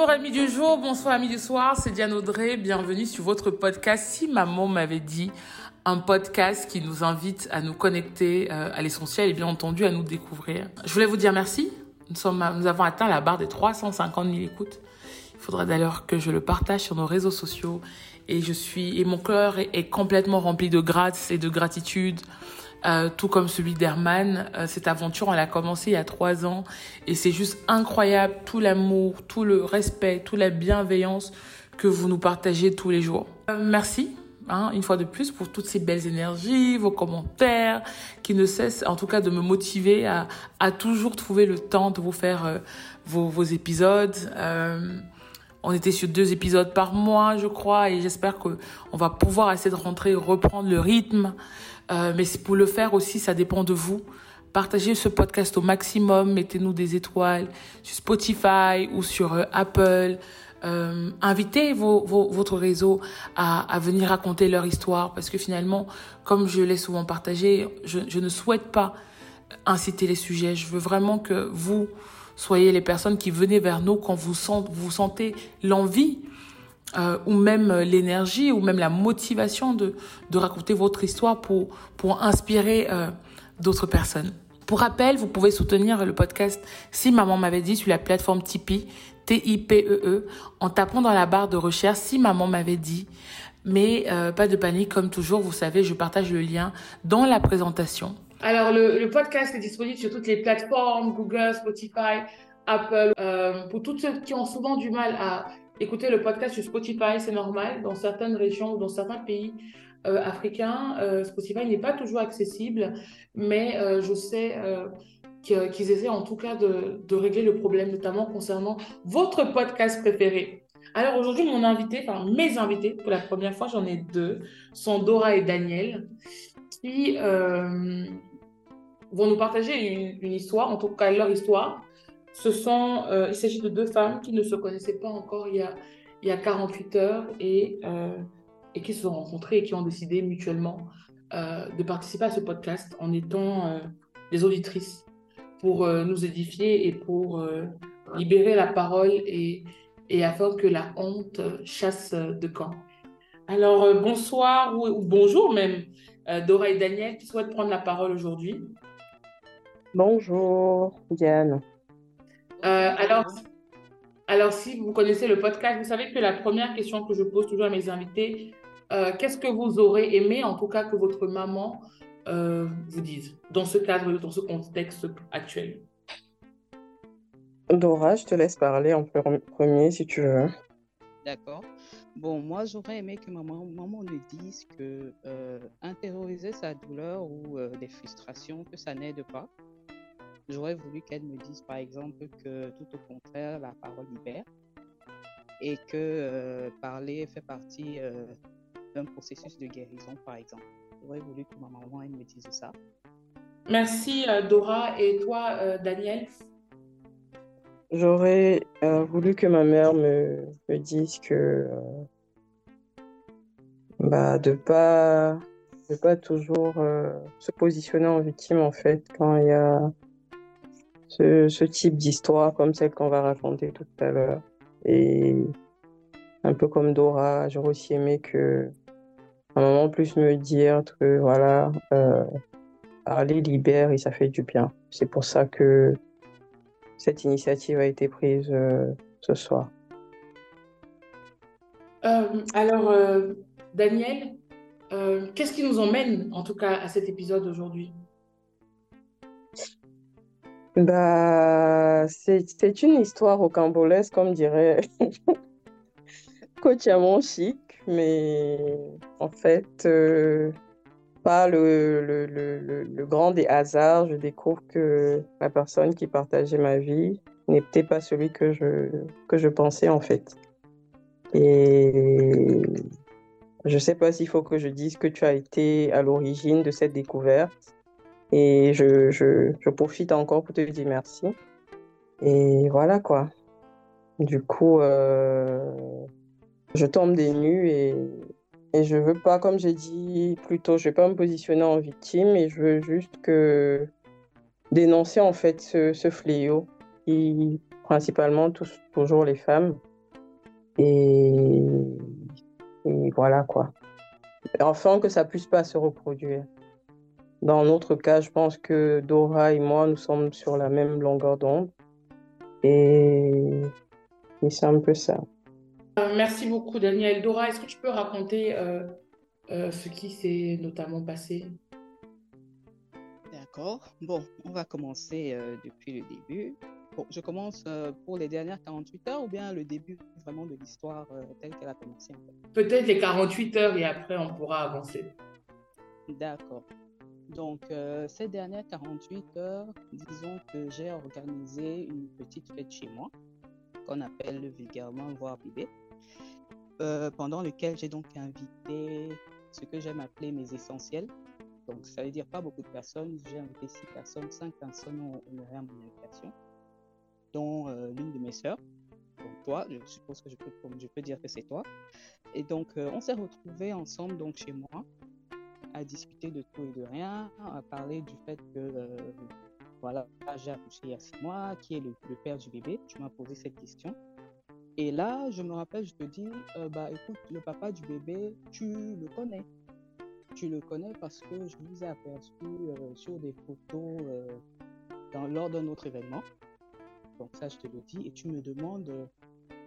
Bonjour amis du jour, bonsoir amis du soir, c'est Diane Audrey, bienvenue sur votre podcast. Si maman m'avait dit, un podcast qui nous invite à nous connecter euh, à l'essentiel et bien entendu à nous découvrir. Je voulais vous dire merci, nous, avons atteint la barre des 350 000 écoutes. Il faudra d'ailleurs que je le partage sur nos réseaux sociaux. Et je suis et mon cœur est, est complètement rempli de grâce et de gratitude euh, tout comme celui d'Herman. Euh, cette aventure, on l'a commencé il y a trois ans et c'est juste incroyable tout l'amour, tout le respect, toute la bienveillance que vous nous partagez tous les jours. Euh, merci. Hein, une fois de plus pour toutes ces belles énergies, vos commentaires qui ne cessent en tout cas de me motiver à, à toujours trouver le temps de vous faire euh, vos, vos, épisodes. Euh, on était sur deux épisodes par mois, je crois, et j'espère que on va pouvoir essayer de rentrer, reprendre le rythme. Euh, mais pour le faire aussi, ça dépend de vous. Partagez ce podcast au maximum, mettez-nous des étoiles sur Spotify ou sur euh, Apple. Euh, invitez vos, vos, votre réseau à, à, venir raconter leur histoire parce que finalement, comme je l'ai souvent partagé, je, je, ne souhaite pas inciter les sujets. Je veux vraiment que vous soyez les personnes qui venez vers nous quand vous, vous sentez l'envie euh, ou même l'énergie ou même la motivation de, de raconter votre histoire pour, pour inspirer euh, d'autres personnes. Pour rappel, vous pouvez soutenir le podcast Si Maman m'avait dit sur la plateforme Tipeee, T-I-P-E-E, -E, en tapant dans la barre de recherche Si Maman m'avait dit. Mais euh, pas de panique, comme toujours, vous savez, je partage le lien dans la présentation. Alors, le, le podcast est disponible sur toutes les plateformes, Google, Spotify, Apple. Euh, pour toutes ceux qui ont souvent du mal à écouter le podcast sur Spotify, c'est normal. Dans certaines régions ou dans certains pays euh, africains, euh, Spotify n'est pas toujours accessible, mais euh, je sais qu'ils essaient en tout cas de, régler le problème, notamment concernant votre podcast préféré. Alors aujourd'hui, mon invité, enfin mes invités, pour la première fois, j'en ai deux, sont Dora et Daniel, qui vont nous partager une histoire, en tout cas leur histoire, ce sont, euh, il s'agit de deux femmes qui ne se connaissaient pas encore il y a, il y a 48 heures et, euh, et qui se sont rencontrées et qui ont décidé mutuellement euh, de participer à ce podcast en étant des auditrices pour nous édifier et pour libérer la parole et, et afin que la honte chasse de camp. Alors, bonsoir ou, ou, bonjour même, Dora et Daniel qui souhaitent prendre la parole aujourd'hui. Bonjour, Diane. Euh, alors, alors, si vous connaissez le podcast, vous savez que la première question que je pose toujours à mes invités, euh, qu'est-ce que vous aurez aimé, en tout cas, que votre maman euh, vous dise dans ce cadre, dans ce contexte actuel? Dora, je te laisse parler en premier si tu veux. D'accord. Bon, moi, j'aurais aimé que maman, maman me dise que euh, intérioriser sa douleur ou euh, des frustrations, que ça n'aide pas. J'aurais voulu qu'elle me dise, par exemple, que tout au contraire, la parole libère et que euh, parler fait partie euh, d'un processus de guérison, par exemple. J'aurais voulu que ma maman elle me dise ça. Merci, euh, Dora. Et toi, euh, Daniel? J'aurais euh, voulu que ma mère me, me dise que bah, de pas de pas toujours se positionner en victime, en fait, quand il y a ce, type d'histoire comme celle qu'on va raconter tout à l'heure. Et un peu comme Dora, j'aurais aussi aimé que un moment plus me dire que voilà, euh, parler libère et ça fait du bien. C'est pour ça que cette initiative a été prise euh, ce soir. Euh, alors, euh, Daniel, qu'est-ce qui nous emmène en tout cas à cet épisode aujourd'hui? Bah, c'est une histoire rocambolesque, comme dirait Coach Chic, mais en fait, euh, par le, le, grand des hasards, je découvre que la personne qui partageait ma vie n'était pas celui que je, que je pensais en fait. Et je ne sais pas s'il faut que je dise que tu as été à l'origine de cette découverte. Et je, je, profite encore pour te dire merci. Et voilà quoi. Du coup, euh, je tombe des nues et, et je veux pas, comme j'ai dit plus tôt, je vais pas me positionner en victime et je veux juste que dénoncer en fait ce, ce fléau qui principalement touche toujours les femmes. Et, et voilà quoi. Enfin que ça puisse pas se reproduire. Dans notre cas, je pense que Dora et moi, nous sommes sur la même longueur d'onde. Et, et c'est un peu ça. Euh, merci beaucoup, Daniel. Dora, est-ce que tu peux raconter euh, euh, ce qui s'est notamment passé? D'accord. Bon, on va commencer euh, depuis le début. Bon, je commence euh, pour les dernières 48 heures ou bien le début vraiment de l'histoire euh, telle qu'elle a commencé. Peut-être les 48 heures et après on pourra avancer. D'accord. Donc, euh, ces dernières 48 heures, disons que j'ai organisé une petite fête chez moi, qu'on appelle vulgairement voir bébé, euh, pendant lequel j'ai donc invité ce que j'aime appeler mes essentiels. Donc, ça veut dire pas beaucoup de personnes. J'ai invité six personnes, cinq personnes ont honoré à invitation, dont euh, l'une de mes sœurs. Donc, toi, je suppose que je peux, je peux dire que c'est toi. Et donc, on s'est retrouvés ensemble donc chez moi à discuter de tout et de rien, à parler du fait que euh, voilà, j'ai accouché il y a six mois, qui est le, père du bébé. Tu m'as posé cette question. Et là, je me rappelle, je te dis, euh, bah écoute, le papa du bébé, tu le connais. Tu le connais parce que je vous aperçu euh, sur des photos dans, lors d'un autre événement. Donc ça, je te le dis. Et tu me demandes,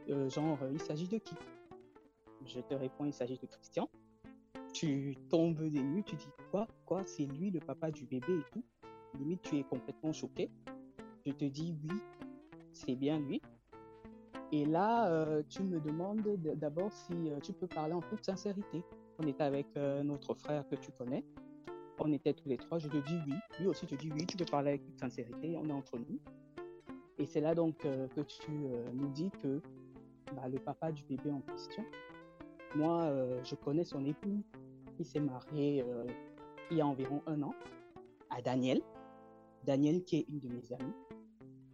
genre, il s'agit de qui? Je te réponds, il s'agit de Christian. Tu tombes des nues, tu dis quoi Quoi C'est lui le papa du bébé et tout Limite, tu es complètement choqué. Je te dis oui, c'est bien lui. Et là, euh, tu me demandes d'abord si euh, tu peux parler en toute sincérité. On était avec euh, notre frère que tu connais. On était tous les trois. Je te dis oui. Lui aussi te dit oui. Tu peux parler avec toute sincérité. On est entre nous. Et c'est là donc que tu nous dis que bah, le papa du bébé en question, moi, je connais son époux. Il s'est marié euh, il y a environ un an à Daniel. Daniel qui est une de mes amies.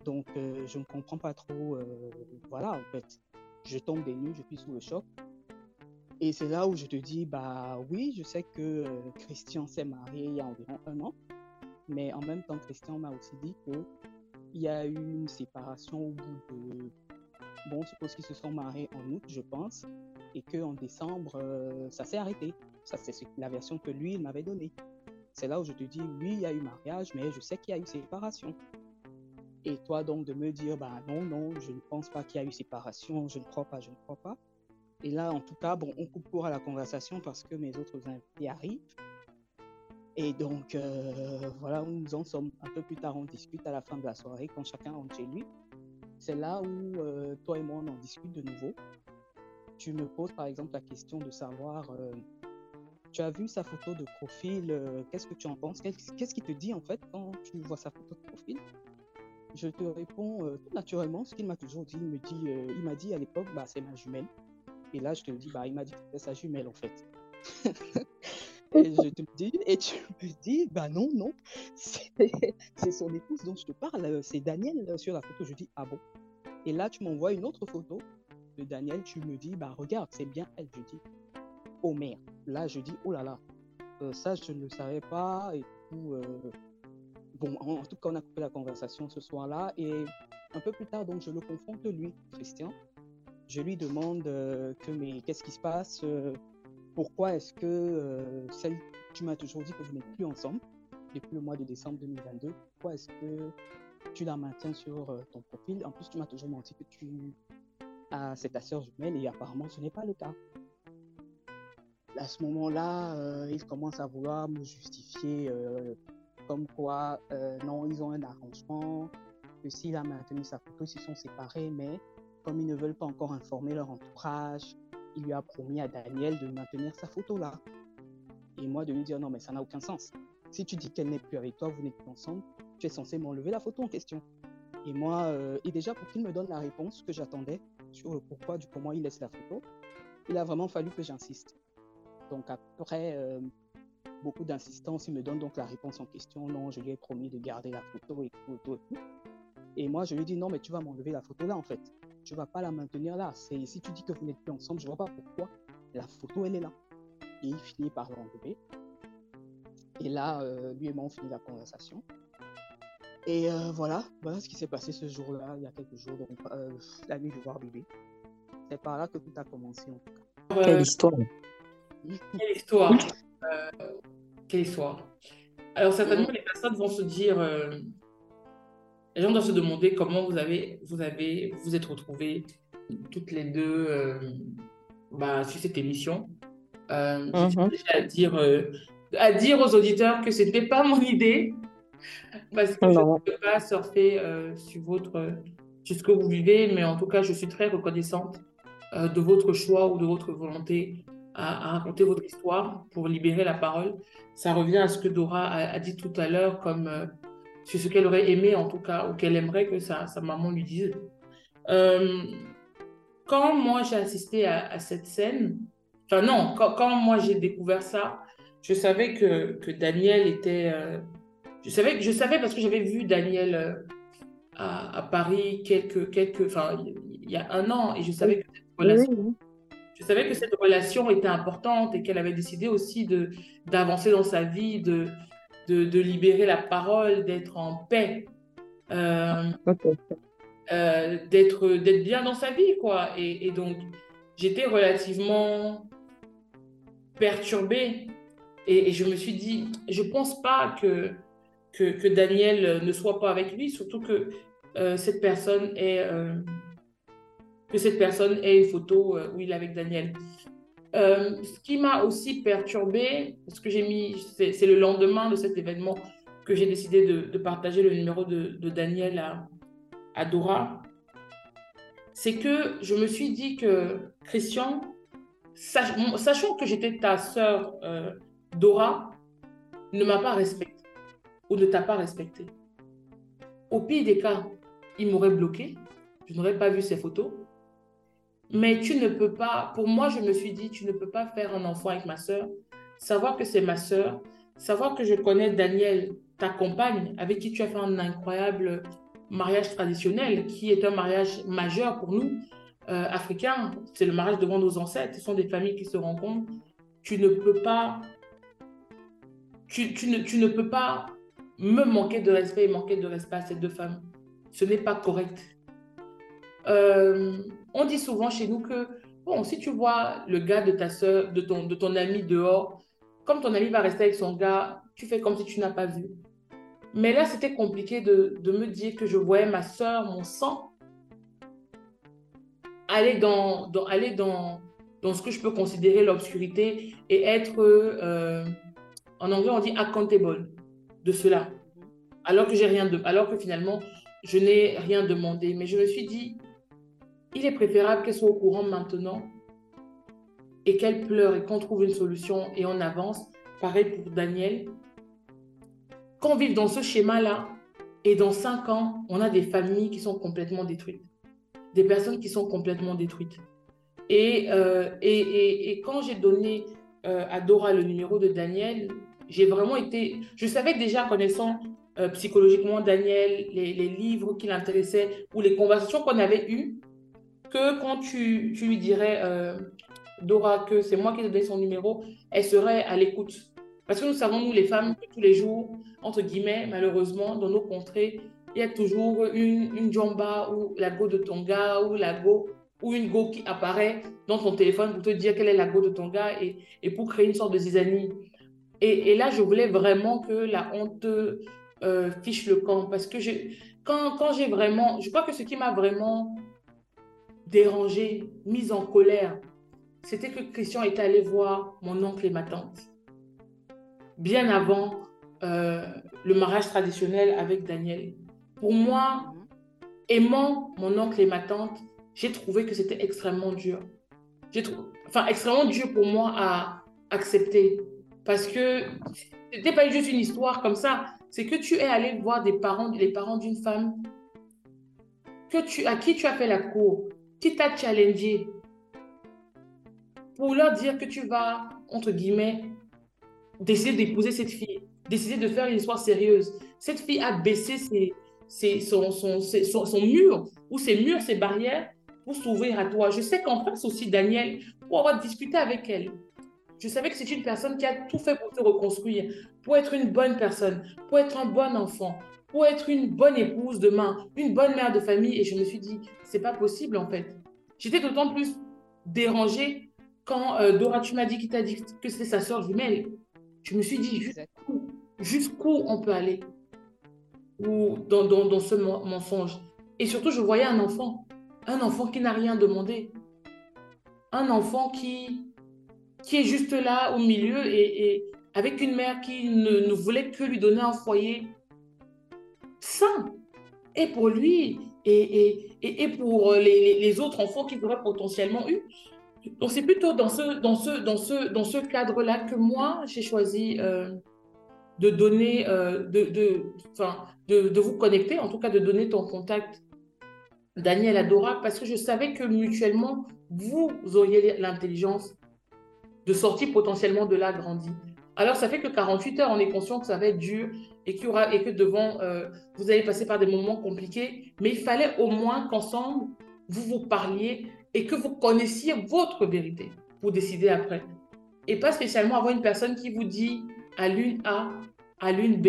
Donc, euh, je ne comprends pas trop. euh, voilà, en fait, je tombe des nues, je suis sous le choc. Et c'est là où je te dis, bah oui, je sais que euh, Christian s'est marié il y a environ un an. Mais en même temps, Christian m'a aussi dit que il y a eu une séparation au bout de. Bon, je suppose qu'ils se sont mariés en août, je pense. Et qu'en décembre, euh, ça s'est arrêté. Ça, c'est ce- la version que lui, il m'avait donnée. C'est là où je te dis, oui, il y a eu mariage, mais je sais qu'il y a eu séparation. Et toi donc de me dire, bah non, non, je ne pense pas qu'il y a eu séparation, je ne crois pas, je ne crois pas. Et là, en tout cas, bon, on coupe court à la conversation parce que mes autres invités arrivent. Et donc, euh, voilà nous en sommes. Un peu plus tard, on discute à la fin de la soirée, quand chacun rentre chez lui. C'est là où euh, toi et moi, on en discute de nouveau. Tu me poses par exemple la question de savoir, euh, tu as vu sa photo de profil, euh, qu'est-ce que tu en penses? Qu'est-ce qui te dit en fait quand tu vois sa photo de profil? Je te réponds euh, tout naturellement ce qu'il m'a toujours dit. Il dit, euh, m'a dit à l'époque, bah c'est ma jumelle. Et là, je te dis, bah il m'a dit que c'était sa jumelle en fait. et je te dis, et tu me dis, bah non, non, c'est son épouse dont je te parle, c'est Daniel sur la photo. Je dis, ah bon? Et là, tu m'envoies une autre photo de Daniel. Tu me dis, bah regarde, c'est bien elle. Je dis, merde. Là, je dis, oh là là, euh, ça je ne le savais pas et tout. euh, Bon, en, tout cas, on a coupé la conversation ce soir-là et un peu plus tard, donc, je le confronte lui, Christian. Je lui demande euh, que, mais qu'est-ce qui se passe Pourquoi est-ce que celle, tu m'as toujours dit que vous n'êtes plus ensemble depuis le mois de décembre 2022 Pourquoi est-ce que tu la maintiens sur ton profil? En plus, tu m'as toujours menti que tu as c'est ta sœur jumelle et apparemment, ce n'est pas le cas. À ce moment-là, euh, il commence à vouloir me justifier euh, comme quoi, euh, non, ils ont un arrangement, que s'il a maintenu sa photo, ils se sont séparés, mais comme ils ne veulent pas encore informer leur entourage, il lui a promis à Daniel de maintenir sa photo là. Et moi de lui dire, non, mais ça n'a aucun sens. Si tu dis qu'elle n'est plus avec toi, vous n'êtes plus ensemble, tu es censé m'enlever la photo en question. Et moi, euh, et déjà pour qu'il me donne la réponse que j'attendais, sur le pourquoi du comment il laisse la photo, il a vraiment fallu que j'insiste. Donc après euh, beaucoup d'insistance, il me donne donc la réponse en question. Non, je lui ai promis de garder la photo et tout, et tout, et tout. Et moi, je lui dis non, mais tu vas m'enlever la photo là en fait. Tu vas pas la maintenir là. Si tu dis que vous n'êtes plus ensemble, je vois pas pourquoi la photo elle est là. Et il finit par l'enlever. Et là, euh, lui et moi on finit la conversation. Et euh, voilà, voilà ce qui s'est passé ce jour-là, il y a quelques jours, donc la nuit de voir bébé. C'est par là que tout a commencé en tout cas. Quelle histoire. Quelle histoire. quelle histoire. Alors certainement, les personnes vont se dire, les gens doivent se demander comment vous avez, vous avez, vous êtes retrouvés toutes les deux bah, sur cette émission. Euh, mm à dire, à dire aux auditeurs que ce n'était pas mon idée, parce que je ne peux pas surfer euh, sur, votre, sur ce que vous vivez, mais en tout cas, je suis très reconnaissante euh, de votre choix ou de votre volonté à, raconter votre histoire pour libérer la parole. Ça revient à ce que Dora a, dit tout à l'heure, comme euh, sur ce qu'elle aurait aimé, en tout cas, ou qu'elle aimerait que sa, sa, maman lui dise. quand moi j'ai assisté à, cette scène, enfin non, quand, quand moi j'ai découvert ça, je savais que, que Daniel était je savais, je savais parce que j'avais vu Daniel euh, à, à, Paris quelques, quelques, enfin, il y a un an et je savais que cette relation, je savais que cette relation était importante et qu'elle avait décidé aussi de d'avancer dans sa vie, de, de, de, libérer la parole, d'être en paix, euh, euh, d'être d'être bien dans sa vie, quoi. Et, et donc, j'étais relativement perturbée et, et, je me suis dit, je pense pas que que, Daniel ne soit pas avec lui, surtout que euh, cette personne est euh, que cette personne ait une photo où il est avec Daniel. ce qui m'a aussi perturbé, parce que j'ai mis, c'est le lendemain de cet événement que j'ai décidé de, partager le numéro de, Daniel à, Dora, c'est que je me suis dit que Christian, sachant que j'étais ta sœur Dora, ne m'a pas respecté ou ne t'a pas respecté. Au pire des cas, il m'aurait bloqué, je n'aurais pas vu ses photos. Mais tu ne peux pas, pour moi, je me suis dit, tu ne peux pas faire un enfant avec ma soeur, savoir que c'est ma soeur, savoir que je connais Daniel, ta compagne, avec qui tu as fait un incroyable mariage traditionnel, qui est un mariage majeur pour nous, euh, africains. C'est le mariage devant nos ancêtres, ce sont des familles qui se rencontrent. Tu ne peux pas, tu, ne, tu ne peux pas me manquer de respect et manquer de respect à ces deux femmes. Ce n'est pas correct. Euh, on dit souvent chez nous que, bon, si tu vois le gars de ta soeur, de ton, de ton ami dehors, comme ton ami va rester avec son gars, tu fais comme si tu n'as pas vu. Mais là, c'était compliqué de, de, me dire que je voyais ma soeur, mon sang, aller dans, dans, aller dans, dans ce que je peux considérer l'obscurité et être, euh, en anglais, on dit accountable de cela. Alors que rien alors que finalement, je n'ai rien demandé. Mais je me suis dit, il est préférable qu'elle soit au courant maintenant et qu'elle pleure et qu'on trouve une solution et on avance. Pareil pour Daniel. Qu'on vive dans ce schéma-là et dans cinq ans, on a des familles qui sont complètement détruites. Des personnes qui sont complètement détruites. Et, euh, et, et, quand j'ai donné euh, à Dora le numéro de Daniel, j'ai vraiment été. Je savais déjà, connaissant euh, psychologiquement Daniel, les, les livres qui l'intéressaient ou les conversations qu'on avait eues, que quand tu, tu lui dirais, euh, Dora, que c'est moi qui ai donné son numéro, elle serait à l'écoute. Parce que nous savons, nous les femmes, que tous les jours, entre guillemets, malheureusement, dans nos contrées, il y a toujours une, une jamba ou la go de ton gars ou la go ou une go qui apparaît dans ton téléphone pour te dire quelle est la go de ton gars et, et pour créer une sorte de zizanie. Et, là, je voulais vraiment que la honte euh, fiche le camp. Parce que quand, quand j'ai vraiment. Je crois que ce qui m'a vraiment dérangé, mise en colère, c'était que Christian est allé voir mon oncle et ma tante. Bien avant euh, le mariage traditionnel avec Daniel. Pour moi, aimant mon oncle et ma tante, j'ai trouvé que c'était extrêmement dur. J'ai enfin, extrêmement dur pour moi à accepter. Parce que c'était pas juste une histoire comme ça. C'est que tu es allé voir des parents, les parents d'une femme que tu, à qui tu as fait la cour. Qui t'a challengé pour leur dire que tu vas, entre guillemets, décider d'épouser cette fille, décider de faire une histoire sérieuse? Cette fille a baissé ses, ses, son, son, son, son, mur, ou ses murs, ses barrières, pour s'ouvrir à toi. Je sais qu'en face aussi, Daniel, pour avoir discuté avec elle, je savais que c'est une personne qui a tout fait pour se reconstruire, pour être une bonne personne, pour être un bon enfant, pour être une bonne épouse demain, une bonne mère de famille. Et je me suis dit, c'est pas possible en fait. J'étais d'autant plus dérangée quand euh, Dora, tu m'as dit qu'il t'a dit que c'était sa soeur jumelle. Je me suis dit, jusqu'où on peut aller? Ou dans, dans, dans ce mensonge. Et surtout, je voyais un enfant, un enfant qui n'a rien demandé, un enfant qui, qui est juste là au milieu et, et avec une mère qui ne, ne, voulait que lui donner un foyer sain. Et pour lui, et, et, et pour les, les, autres enfants qu'il aurait potentiellement eu. Donc c'est plutôt dans ce, dans ce, dans ce, dans ce cadre-là que moi, j'ai choisi euh, de donner, euh, de, de, de, de, vous connecter, en tout cas de donner ton contact, Daniel Adora, parce que je savais que mutuellement, vous auriez l'intelligence de sortir potentiellement de là grandi. Alors, ça fait que 48 heures, on est conscient que ça va être dur et, qu'il aura, et que devant, euh, vous allez passer par des moments compliqués. Mais il fallait au moins qu'ensemble, vous vous parliez et que vous connaissiez votre vérité pour décider après. Et pas spécialement avoir une personne qui vous dit à l'une A, à l'une B.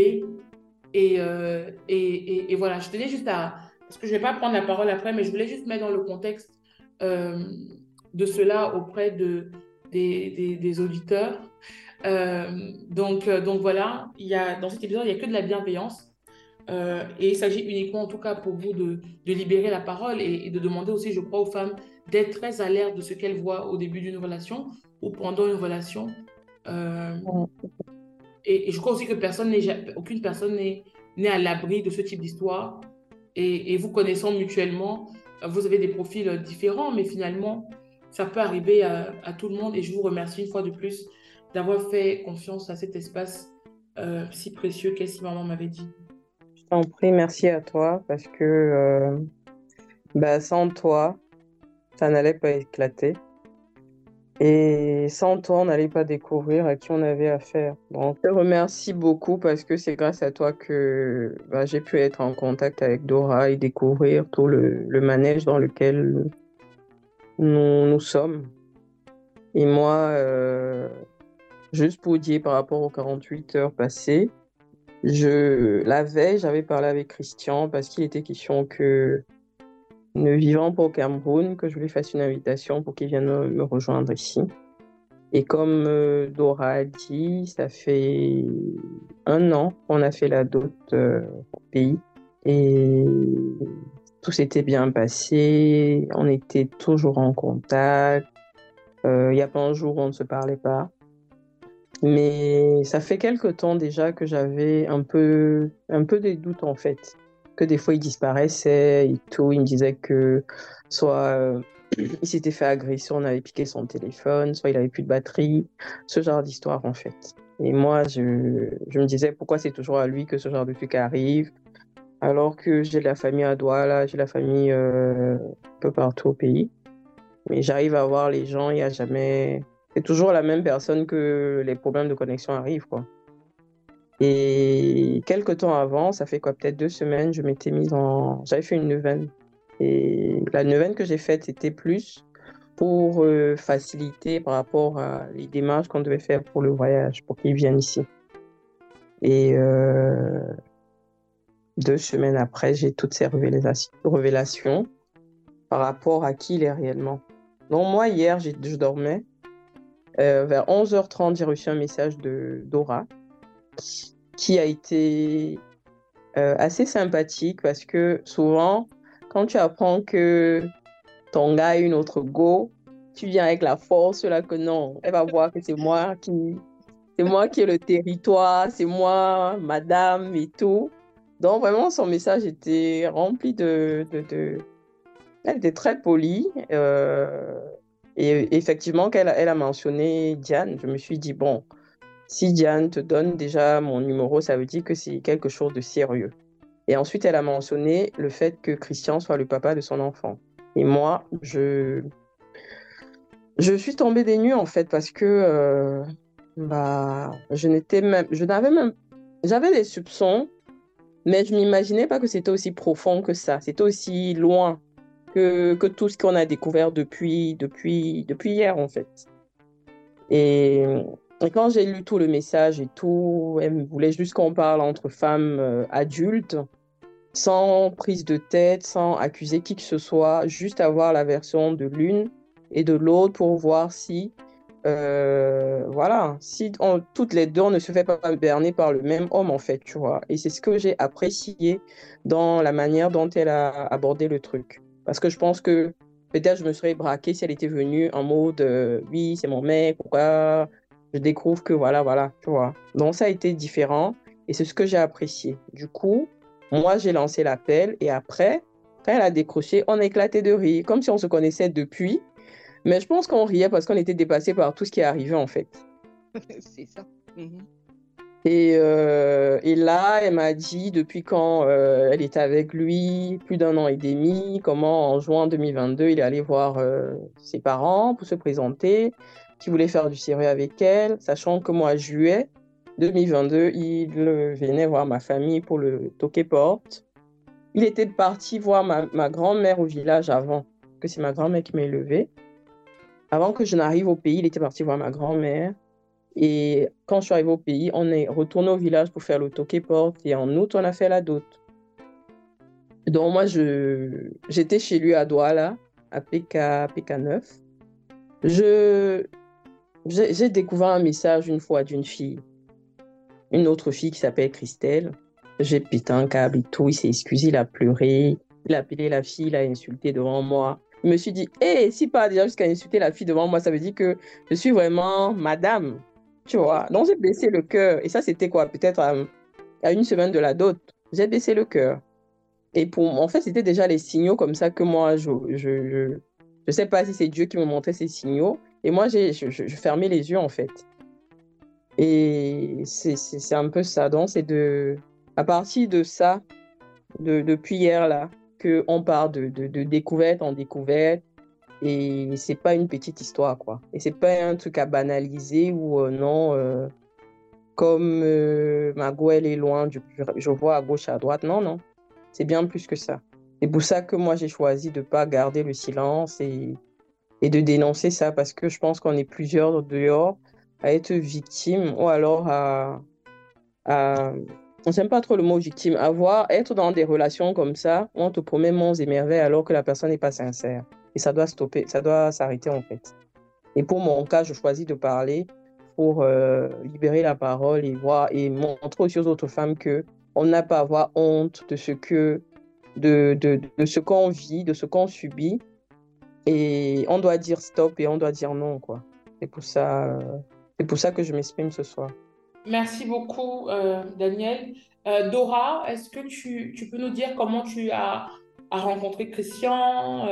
Et, euh, et, et, voilà, je tenais juste à... Parce que je ne vais pas prendre la parole après, mais je voulais juste mettre dans le contexte euh, de cela auprès de, des, des auditeurs. Euh, donc, euh, donc voilà, il y a, dans cet épisode, il n'y a que de la bienveillance. Euh, et il s'agit uniquement, en tout cas, pour vous de, libérer la parole et, de demander aussi, je crois, aux femmes d'être très alertes de ce qu'elles voient au début d'une relation ou pendant une relation. Et, je crois aussi que personne aucune personne n'est, à l'abri de ce type d'histoire. Et, vous connaissant mutuellement, vous avez des profils différents, mais finalement, ça peut arriver à tout le monde. Et je vous remercie une fois de plus d'avoir fait confiance à cet espace euh, si précieux qu'est si maman m'avait dit. Je t'en prie, merci à toi parce que euh, bah, sans toi, ça n'allait pas éclater. Et sans toi, on n'allait pas découvrir à qui on avait affaire. Je te remercie beaucoup parce que c'est grâce à toi que bah, j'ai pu être en contact avec Dora et découvrir tout le, le manège dans lequel nous, nous sommes. Et moi, euh, Juste pour dire par rapport aux 48 heures passées, je, la veille, j'avais parlé avec Christian parce qu'il était question que, ne vivant pas au Cameroun, que je lui fasse une invitation pour qu'il vienne me rejoindre ici. Et comme euh, Dora a dit, ça fait un an qu'on a fait la dot euh, au pays. Et tout s'était bien passé. On était toujours en contact. Euh, il n'y a pas un jour où on ne se parlait pas. Mais ça fait quelque temps déjà que j'avais un peu, un peu des doutes en fait. Que des fois il disparaissait et tout. Il me disait que soit euh, il s'était fait agresser, on avait piqué son téléphone, soit il avait plus de batterie. Ce genre d'histoire en fait. Et moi, je, je me disais pourquoi c'est toujours à lui que ce genre de truc arrive. Alors que j'ai la famille à Douala, j'ai la famille euh, un peu partout au pays. Mais j'arrive à voir les gens, il n'y a jamais c'est toujours la même personne que les problèmes de connexion arrivent, quoi. Et quelques temps avant, ça fait quoi, peut-être deux semaines, je m'étais mise en. J'avais fait une neuvaine. Et la neuvaine que j'ai faite, c'était plus pour euh, faciliter par rapport à les démarches qu'on devait faire pour le voyage, pour qu'ils viennent ici. Et euh, deux semaines après, j'ai toutes ces révélations par rapport à qui il est réellement. Donc moi, hier, je dormais euh, vers 11h30, j'ai reçu un message de Dora qui a été euh, assez sympathique parce que souvent, quand tu apprends que ton gars a une autre go, tu viens avec la force là que non, elle va voir que c'est moi qui c'est moi qui ai le territoire, c'est moi, madame et tout. Donc vraiment, son message était rempli de... Elle était très polie. Euh... Et effectivement, qu'elle elle a mentionné Diane, je me suis dit, bon, si Diane te donne déjà mon numéro, ça veut dire que c'est quelque chose de sérieux. Et ensuite, elle a mentionné le fait que Christian soit le papa de son enfant. Et moi, je, je suis tombée des nues en fait parce que euh, bah, je n'étais même, je n'avais même, j'avais des soupçons, mais je m'imaginais pas que c'était aussi profond que ça. C'était aussi loin que, tout ce qu'on a découvert depuis, depuis, depuis hier en fait. Et, et quand j'ai lu tout le message et tout, elle voulait juste qu'on parle entre femmes euh, adultes sans prise de tête, sans accuser qui que ce soit, juste avoir la version de l'une et de l'autre pour voir si, euh, voilà, si toutes les deux on ne se fait pas berner par le même homme en fait, tu vois. Et c'est ce que j'ai apprécié dans la manière dont elle a abordé le truc. Parce que je pense que peut-être je me serais braquée si elle était venue en mode euh, oui, c'est mon mec, pourquoi je découvre que voilà, voilà, tu vois. Donc ça a été différent et c'est ce que j'ai apprécié. Du coup, moi, j'ai lancé l'appel et après, quand elle a décroché, on a éclaté de rire, comme si on se connaissait depuis. Mais je pense qu'on riait parce qu'on était dépassé par tout ce qui est arrivé en fait. C'est ça. Mhm. Et, euh, et, là, elle m'a dit depuis quand euh, elle était avec lui, plus d'un an et demi, comment en juin 2022, il est allé voir euh, ses parents pour se présenter, qu'il voulait faire du sérieux avec elle, sachant que moi, juillet, 2022, il venait voir ma famille pour le toquer porte. Il était parti voir ma, grand-mère au village avant, que c'est ma grand-mère qui m'a élevé. Avant que je n'arrive au pays, il était parti voir ma grand-mère. Et quand je suis arrivée au pays, on est retourné au village pour faire le toquer porte. Et en août, on a fait la dot. Donc moi, j'étais chez lui à Douala, à PK, PK9. Je, j'ai découvert un message une fois d'une fille une autre fille qui s'appelle Christelle. J'ai pété un câble et tout. Il s'est excusé, il a pleuré. Il a appelé la fille, il a insulté devant moi. Je me suis dit, hé, si pas déjà jusqu'à insulter la fille devant moi, ça veut dire que je suis vraiment madame. Tu vois. Donc j'ai baissé le cœur. Et ça, c'était quoi? Peut-être à, une semaine de la dot. J'ai baissé le cœur. Et pour, en fait, c'était déjà les signaux comme ça que moi, je je, je, je sais pas si c'est Dieu qui me montrait ces signaux. Et moi, j'ai je, fermais les yeux, en fait. Et c'est un peu ça. Donc, c'est de, à partir de ça, de, depuis hier, là, qu'on part de, de, de, découverte en découverte. Et c'est pas une petite histoire, quoi. Et c'est pas un truc à banaliser ou euh, non, euh, comme euh, ma elle est loin, je, vois à gauche, à droite. Non, non. C'est bien plus que ça. C'est pour ça que moi, j'ai choisi de pas garder le silence et, de dénoncer ça parce que je pense qu'on est plusieurs dehors à être victime ou alors à, à on n'aime pas trop le mot victime, avoir, être dans des relations comme ça, on te promet monts et merveilles alors que la personne n'est pas sincère. Et ça doit stopper, ça doit s'arrêter en fait. Et pour mon cas, je choisis de parler pour euh, libérer la parole et voir et montrer aussi aux autres femmes que on n'a pas à avoir honte de ce que de, de, ce qu'on vit, de ce qu'on subit. Et on doit dire stop et on doit dire non, quoi. C'est pour ça. Euh, c'est pour ça que je m'exprime ce soir. Merci beaucoup, euh, Daniel. Euh, Dora, est-ce que tu, tu, peux nous dire comment tu as, as rencontré Christian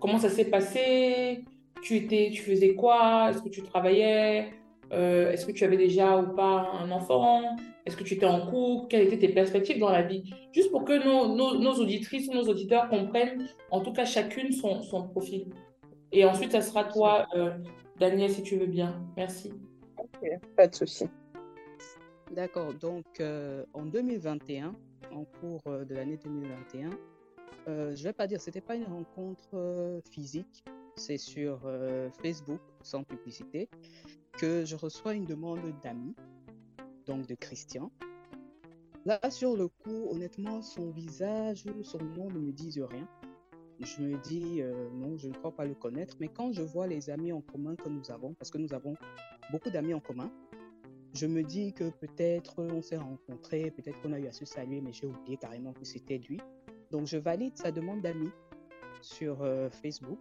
Comment ça s'est passé? Tu, étais, tu faisais quoi? Est-ce que tu travaillais? Est-ce que tu avais déjà ou pas un enfant? Est-ce que tu étais en couple? Quelles étaient tes perspectives dans la vie? Juste pour que nos, nos, nos, auditrices ou nos auditeurs comprennent, en tout cas chacune son, son profil. Et ensuite, ça sera toi, Daniel, si tu veux bien. Merci. Ok, pas de souci. D'accord. Donc, euh, en 2021, en cours euh, de l'année 2021, euh, je vais pas dire, c'était pas une rencontre physique, c'est sur Facebook, sans publicité, que je reçois une demande d'amis, donc de Christian. Là, sur le coup, honnêtement, son visage, son nom ne me disent rien je me dis euh, non, je ne crois pas le connaître. Mais quand je vois les amis en commun que nous avons, parce que nous avons beaucoup d'amis en commun, je me dis que peut-être on s'est rencontrés, peut-être qu'on a eu à se saluer, mais j'ai oublié carrément que c'était lui. Donc je valide sa demande d'amis sur euh, Facebook.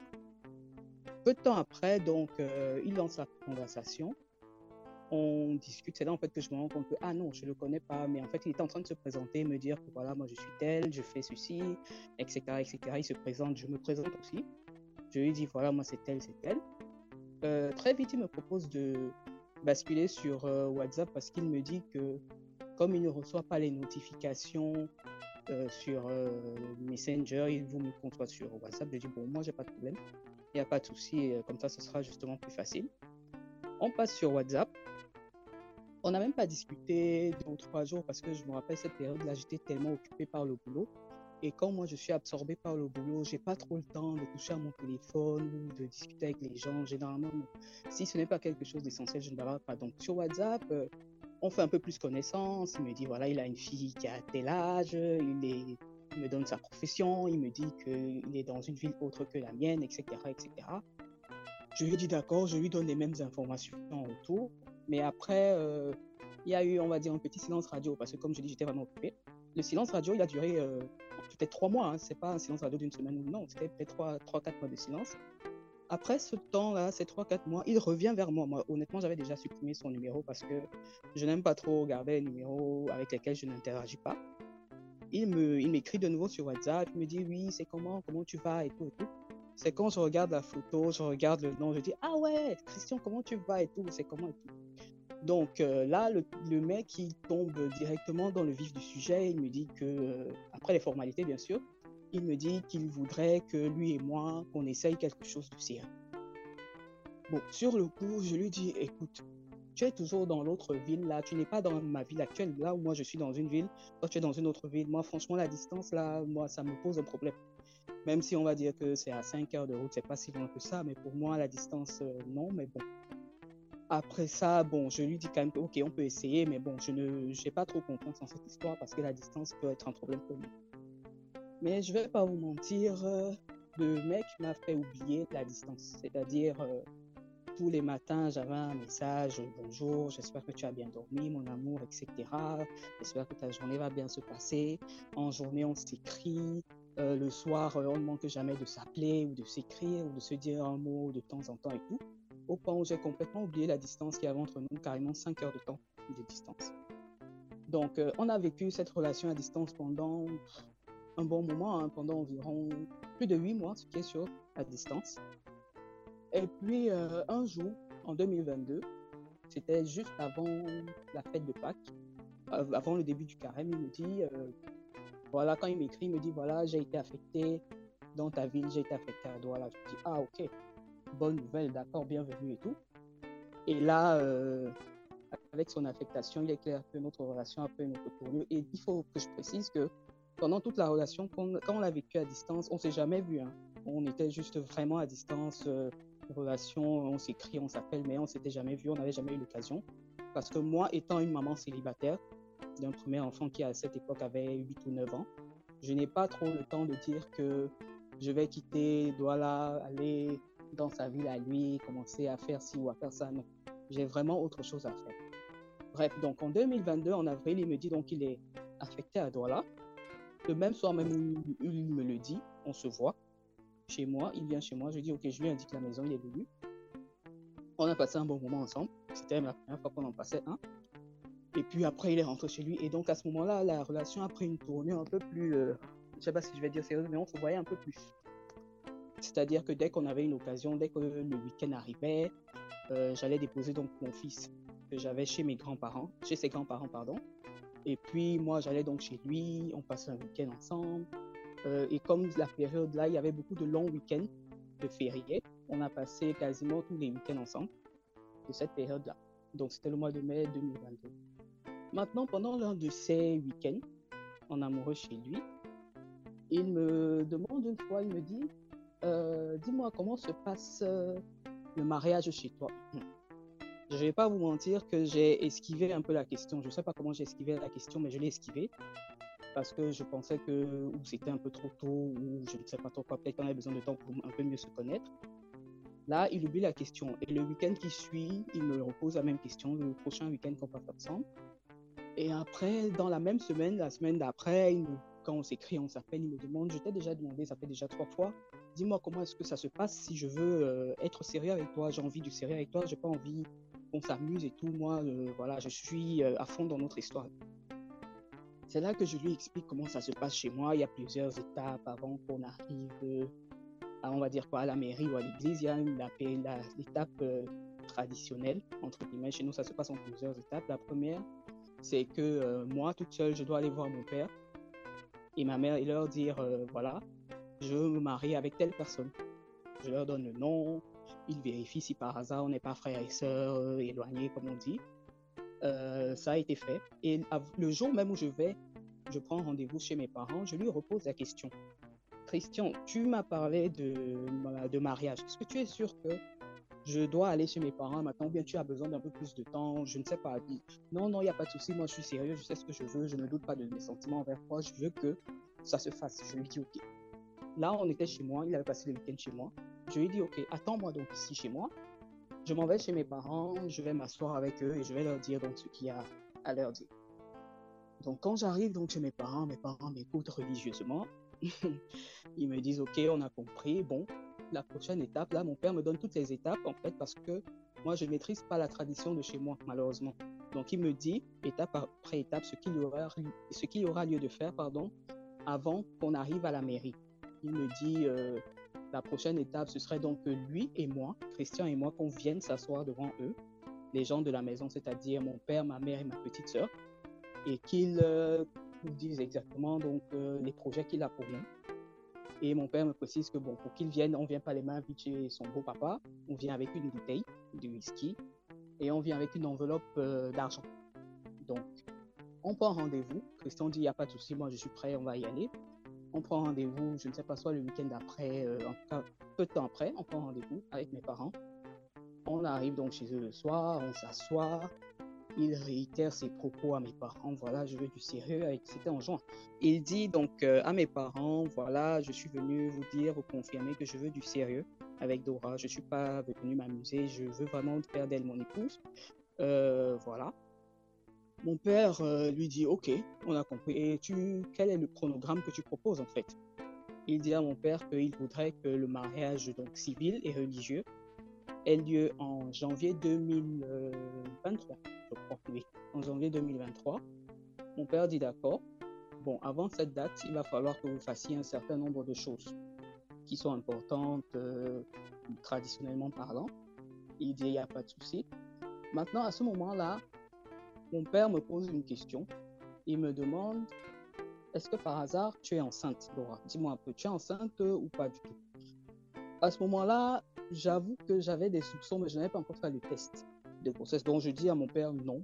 Peu de temps après, donc euh, il lance la conversation on discute. C'est là en fait que je me rends compte que ah non, je le connais pas, mais en fait il est en train de se présenter, me dire que voilà, moi je suis tel, je fais ceci, etc., etc. Il se présente, je me présente aussi. Je lui dis voilà, moi c'est tel, c'est tel. Euh, très vite, il me propose de basculer sur WhatsApp parce qu'il me dit que comme il ne reçoit pas les notifications euh, sur euh, Messenger, il vous me compte sur WhatsApp. Je dis, bon, moi, j'ai pas de problème. Il n'y a pas de souci. Comme ça, ce sera justement plus facile. On passe sur WhatsApp. On n'a même pas discuté deux ou trois jours parce que je me rappelle cette période-là, j'étais tellement occupé par le boulot. Et quand moi je suis absorbé par le boulot, j'ai pas trop le temps de toucher à mon téléphone ou de discuter avec les gens. Généralement, si ce n'est pas quelque chose d'essentiel, je ne parle pas. Donc sur WhatsApp, on fait un peu plus connaissance. Il me dit voilà, il a une fille qui a tel âge, il, me donne sa profession, il me dit qu'il est dans une ville autre que la mienne, etc. etc. Je lui dis d'accord, je lui donne les mêmes informations autour. Mais après, euh, il y a eu, on va dire, un petit silence radio parce que, comme je dis, j'étais vraiment occupé. Le silence radio, il a duré euh, peut-être trois mois. Hein. C'est pas un silence radio d'une semaine ou non, c'était peut-être trois, trois, quatre mois de silence. Après ce temps-là, ces 3-4 mois, il revient vers moi. honnêtement, j'avais déjà supprimé son numéro parce que je n'aime pas trop regarder les numéros avec lesquels je n'interagis pas. Il me, il m'écrit de nouveau sur WhatsApp. Il me dit oui, c'est comment, comment tu vas et tout et tout. C'est quand je regarde la photo, je regarde le nom, je dis ah ouais, Christian, comment tu vas et tout, c'est comment et tout. Donc euh, là, le, le, mec, il tombe directement dans le vif du sujet. Il me dit que, euh, après les formalités, bien sûr, il me dit qu'il voudrait que lui et moi, qu'on essaye quelque chose de sérieux. Bon, sur le coup, je lui dis, écoute, tu es toujours dans l'autre ville, là, tu n'es pas dans ma ville actuelle, là où moi je suis dans une ville, toi tu es dans une autre ville. Moi, franchement, la distance, là, moi, ça me pose un problème. Même si on va dire que c'est à 5 heures de route, c'est pas si loin que ça, mais pour moi, la distance, euh, non, mais bon. Après ça, bon, je lui dis quand même ok, on peut essayer, mais bon, je ne, j'ai pas trop confiance en cette histoire parce que la distance peut être un problème pour moi. Mais je vais pas vous mentir, euh, le mec m'a fait oublier la distance. C'est-à-dire, euh, tous les matins, j'avais un message bonjour, j'espère que tu as bien dormi, mon amour, etc. J'espère que ta journée va bien se passer. En journée, on s'écrit. Euh, le soir, on ne manque jamais de s'appeler ou de s'écrire ou de se dire un mot de temps en temps et tout. Au point où j'ai complètement oublié la distance qu'il y avait entre nous, carrément 5 heures de temps de distance. Donc, on a vécu cette relation à distance pendant un bon moment, hein, pendant environ plus de huit mois, qui est sûr, à distance. Et puis, euh, un jour, en 2022, c'était juste avant la fête de Pâques, avant le début du carême, il me dit, euh, voilà, quand il m'écrit, il me dit, voilà, j'ai été affecté dans ta ville, j'ai été affecté à Douala. Je dis, ah, ok, bonne nouvelle, d'accord, bienvenue et tout. Et là, euh, avec son affectation, il est clair que notre relation a pris une autre tournure. Et il faut que je précise que pendant toute la relation, quand, on l'a vécu à distance, on s'est jamais vu. Hein. On était juste vraiment à distance, euh, relation, on s'écrit, on s'appelle, mais on s'était jamais vu, on n'avait jamais eu l'occasion. Parce que moi, étant une maman célibataire d'un premier enfant qui à cette époque avait 8 ou 9 ans, je n'ai pas trop le temps de dire que je vais quitter Douala, aller dans sa ville à lui, commencer à faire ci ou à faire ça. Non, j'ai vraiment autre chose à faire. Bref, donc en 2022, en avril, il me dit donc qu'il est affecté à Douala. Le même soir même il me le dit, on se voit chez moi, il vient chez moi, je dis ok, je lui indique la maison, il est venu. On a passé un bon moment ensemble, c'était la première fois qu'on en passait un. Et puis après, il est rentré chez lui. Et donc à ce moment-là, la relation a pris une tournure un peu plus, euh, je sais pas si je vais dire sérieuse, mais on se voyait un peu plus. C'est-à-dire que dès qu'on avait une occasion, dès que le week-end arrivait, euh, j'allais déposer donc mon fils que j'avais chez mes grands-parents, chez ses grands-parents, pardon. Et puis, moi, j'allais donc chez lui, on passait un week-end ensemble. Euh, et comme la période là, il y avait beaucoup de longs week-ends de fériés, on a passé quasiment tous les week-ends ensemble de cette période-là. Donc, c'était le mois de mai 2022. Maintenant, pendant l'un de ces week-ends, en amoureux chez lui, il me demande une fois, il me dit, euh, dis-moi comment se passe euh, le mariage chez toi? Je ne vais pas vous mentir que j'ai esquivé un peu la question. Je ne sais pas comment j'ai esquivé la question, mais je l'ai esquivé parce que je pensais que c'était un peu trop tôt ou je ne sais pas trop quoi. Peut-être qu'on avait besoin de temps pour un peu mieux se connaître. Là, il oublie la question. Et le week-end qui suit, il me repose la même question, le prochain week-end qu'on faire ensemble. Et après, dans la même semaine, la semaine d'après, quand on s'écrit, on s'appelle, il me demande, je t'ai déjà demandé, ça fait déjà trois fois, dis-moi comment est-ce que ça se passe si je veux euh, être sérieux avec toi, j'ai envie du sérieux avec toi, j'ai pas envie on s'amuse et tout. Moi, euh, voilà, je suis euh, à fond dans notre histoire. C'est là que je lui explique comment ça se passe chez moi. Il y a plusieurs étapes avant qu'on arrive euh, à, on va dire à la mairie ou à l'église. Il y a l'étape traditionnelle, entre guillemets. Chez nous, ça se passe en plusieurs étapes. La première, c'est que moi, toute seule, je dois aller voir mon père et ma mère et leur dire voilà, je me marier avec telle personne. Je leur donne le nom, ils vérifient si par hasard on n'est pas frères et sœurs euh, éloignés, comme on dit. Euh, ça a été fait. Et le jour même où je vais, je prends rendez-vous chez mes parents, je lui repose la question. Christian, tu m'as parlé de, de mariage. Est-ce que tu es sûr que je dois aller chez mes parents maintenant ou bien tu as besoin d'un peu plus de temps? Je ne sais pas. Non, non, il n'y a pas de souci. Moi, je suis sérieux. Je sais ce que je veux. Je ne doute pas de mes sentiments envers toi. Je veux que ça se fasse. Je lui dis OK. Là, on était chez moi. Il avait passé le week-end chez moi. Je lui ai dit OK, attends-moi donc ici chez moi. Je m'en vais chez mes parents. Je vais m'asseoir avec eux et je vais leur dire donc ce qu'il y a à leur dire. Donc, quand j'arrive donc chez mes parents, mes parents m'écoutent religieusement. Ils me disent, OK, on a compris. Bon, la prochaine étape, là, mon père me donne toutes les étapes, en fait, parce que moi, je ne maîtrise pas la tradition de chez moi, malheureusement. Donc, il me dit, étape après étape, ce qu'il y aura, y aura lieu de faire, pardon, avant qu'on arrive à la mairie. Il me dit, euh, la prochaine étape, ce serait donc lui et moi, Christian et moi, qu'on vienne s'asseoir devant eux, les gens de la maison, c'est-à-dire mon père, ma mère et ma petite sœur, et qu'ils euh, nous disent exactement donc euh, les projets qu'il a pour nous. Et mon père me précise que bon, pour qu'il vienne, on vient pas les mains vides chez son beau-papa, on vient avec une bouteille de whisky et on vient avec une enveloppe euh, d'argent. Donc, on prend rendez-vous. Christian dit, il n'y a pas de souci, moi je suis prêt, on va y aller. On prend rendez-vous, je ne sais pas, soit le week-end d'après, en tout cas peu de temps après, on prend rendez-vous avec mes parents. On arrive donc chez eux le soir, on s'assoit, il réitère ses propos à mes parents. Voilà, je veux du sérieux. C'était en juin. Il dit donc euh, à mes parents, voilà, je suis venu vous dire, vous confirmer que je veux du sérieux avec Dora. Je ne suis pas venu m'amuser. Je veux vraiment faire d'elle mon épouse. Euh, voilà. Mon père euh, lui dit, ok, on a compris. Et tu, quel est le chronogramme que tu proposes en fait? Il dit à mon père qu'il voudrait que le mariage donc civil et religieux ait lieu en janvier 2023 en janvier 2023. Mon père dit d'accord. Bon, avant cette date, il va falloir que vous fassiez un certain nombre de choses qui sont importantes, euh, traditionnellement parlant. Il dit, il n'y a pas de souci. Maintenant, à ce moment-là, mon père me pose une question. Il me demande, est-ce que par hasard, tu es enceinte, Laura? Dis-moi un peu, tu es enceinte ou pas du tout? À ce moment-là, j'avoue que j'avais des soupçons, mais je n'avais pas encore fait le test de grossesse. Donc je dis à mon père non,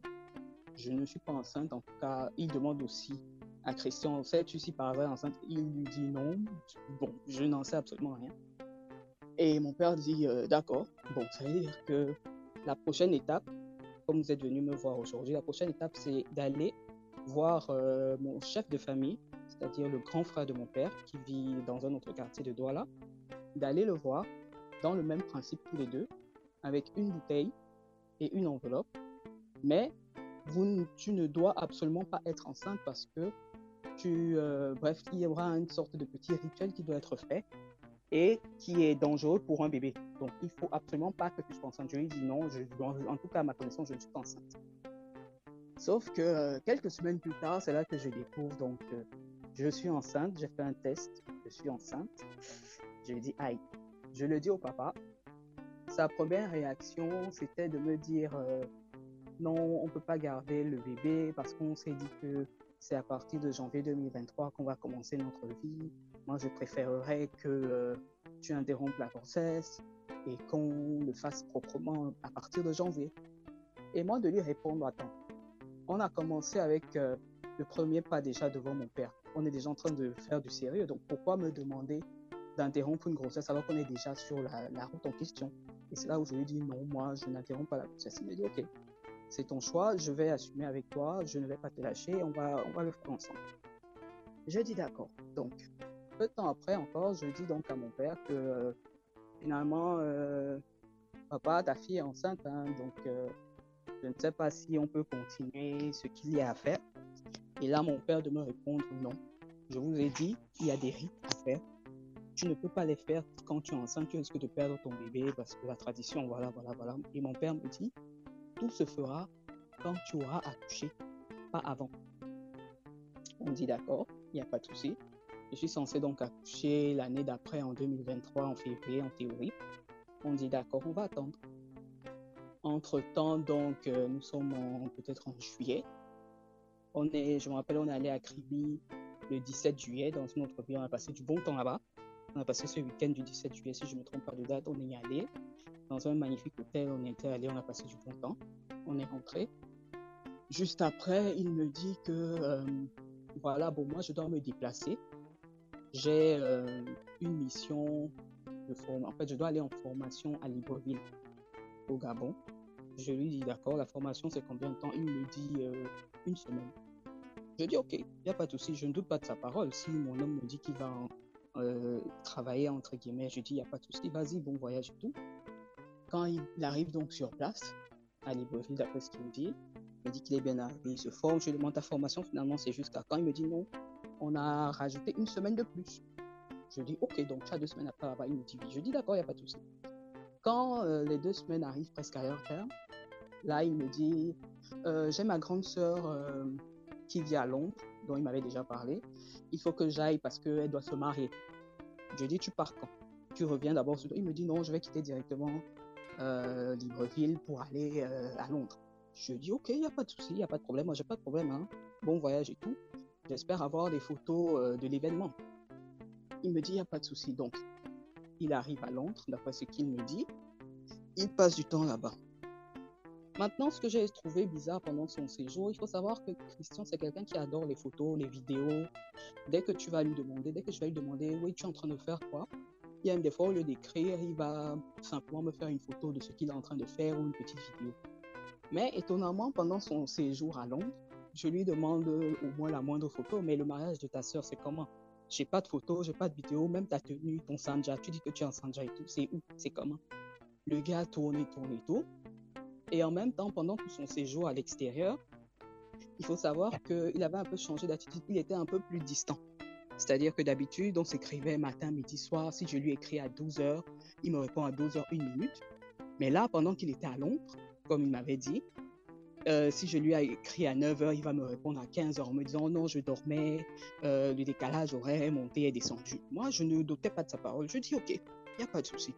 je ne suis pas enceinte. En tout cas, il demande aussi à Christian, sais-tu si par hasard enceinte? Il lui dit non. Bon, je n'en sais absolument rien. Et mon père dit euh, d'accord. Bon, ça veut dire que la prochaine étape, comme vous êtes venu me voir aujourd'hui, la prochaine étape, c'est d'aller voir euh, mon chef de famille, c'est-à-dire le grand frère de mon père qui vit dans un autre quartier de Douala, d'aller le voir dans le même principe tous les deux, avec une bouteille et une enveloppe. Mais vous, tu ne dois absolument pas être enceinte parce que tu, euh, bref, il y aura une sorte de petit rituel qui doit être fait et qui est dangereux pour un bébé. Donc, il faut absolument pas que tu sois enceinte. Je lui dis non, en tout cas, à ma connaissance, je ne suis pas enceinte. Sauf que euh, quelques semaines plus tard, c'est là que je découvre, donc, euh, je suis enceinte, j'ai fait un test, je suis enceinte. Je lui dis, aïe. Je le dis au papa, sa première réaction, c'était de me dire euh, non, on ne peut pas garder le bébé parce qu'on s'est dit que c'est à partir de janvier 2023 qu'on va commencer notre vie. Moi, je préférerais que euh, tu interrompes la grossesse et qu'on le fasse proprement à partir de janvier. Et moi, de lui répondre, attends, on a commencé avec euh, le premier pas déjà devant mon père. On est déjà en train de faire du sérieux, donc pourquoi me demander d'interrompre une grossesse alors qu'on est déjà sur la route en question? Et c'est là où je lui dis non, moi, je n'interromps pas la grossesse. Il me dit ok, c'est ton choix, je vais assumer avec toi, je ne vais pas te lâcher, on va, on va le faire ensemble. Je dis d'accord. Donc, peu de temps après encore, je dis donc à mon père que euh, finalement, euh, papa, ta fille est enceinte, hein, donc euh, je ne sais pas si on peut continuer ce qu'il y a à faire. Et là, mon père de me répondre non. Je vous ai dit, il y a des rites à faire tu ne peux pas les faire quand tu es enceinte, tu risques de perdre ton bébé parce que la tradition, voilà, voilà, voilà. Et mon père me dit, tout se fera quand tu auras accouché, pas avant. On dit d'accord, il n'y a pas de souci. Je suis censé donc accoucher l'année d'après, en 2023, en février, en théorie. On dit d'accord, on va attendre. Entre-temps, donc, euh, nous sommes peut-être en juillet. On est, je me rappelle, on est allé à Kribi le 17 juillet dans une autre ville. On a passé du bon temps là-bas. On a passé ce week-end du 17 juillet, si je ne me trompe pas de date, on est allé dans un magnifique hôtel. On était allé, on a passé du bon temps. On est rentré. Juste après, il me dit que euh, voilà, bon, moi je dois me déplacer. J'ai euh, une mission de formation. En fait, je dois aller en formation à Libreville, au Gabon. Je lui dis d'accord, la formation c'est combien de temps? Il me dit euh, une semaine. Je dis ok, il n'y a pas de souci, je ne doute pas de sa parole. Si mon homme me dit qu'il va euh, travailler, entre guillemets, je dis il n'y a pas de souci, vas-y, bon voyage et tout. Quand il arrive donc sur place, à Libreville, d'après ce qu'il me dit, il me dit qu'il est bien arrivé, il se forme, je lui demande ta formation, finalement c'est jusqu'à quand? Il me dit non, on a rajouté une semaine de plus. Je dis ok, donc tu as deux semaines après là-bas, il me. Je dis d'accord, il n'y a pas de souci. Quand euh, les deux semaines arrivent presque à leur terme, là il me dit euh, j'ai ma grande sœur euh, qui vit à Londres, dont il m'avait déjà parlé. Il faut que j'aille parce qu'elle doit se marier. Je dis, tu pars quand? Tu reviens d'abord. Il me dit, non, je vais quitter directement Libreville pour aller à Londres. Je dis, ok, il n'y a pas de souci, il n'y a pas de problème. Moi, j'ai pas de problème. Hein. Bon voyage et tout. J'espère avoir des photos euh, de l'événement. Il me dit, il n'y a pas de souci. Donc, il arrive à Londres, d'après ce qu'il me dit. Il passe du temps là-bas. Maintenant, ce que j'ai trouvé bizarre pendant son séjour, il faut savoir que Christian, c'est quelqu'un qui adore les photos, les vidéos. Dès que tu vas lui demander, dès que je vais lui demander, oui, tu es en train de faire quoi? Il aime des fois, au lieu d'écrire, il va simplement me faire une photo de ce qu'il est en train de faire ou une petite vidéo. Mais étonnamment, pendant son séjour à Londres, je lui demande au moins la moindre photo, mais le mariage de ta sœur, c'est comment? J'ai pas de photos, j'ai pas de vidéo, même ta tenue, ton sanja, tu dis que tu es en sanja et tout, c'est où? C'est comment? Le gars tourne et tourne et tout. Et en même temps, pendant tout son séjour à l'extérieur, il faut savoir qu'il avait un peu changé d'attitude. Il était un peu plus distant. C'est-à-dire que d'habitude, on s'écrivait matin, midi, soir. Si je lui écris à 12 heures, il me répond à 12 heures, une minute. Mais là, pendant qu'il était à Londres, comme il m'avait dit, euh, si je lui ai écrit à 9 heures, il va me répondre à 15 heures en me disant non, je dormais, euh, le décalage aurait monté et descendu. Moi, je ne doutais pas de sa parole. Je dis ok, il n'y a pas de souci.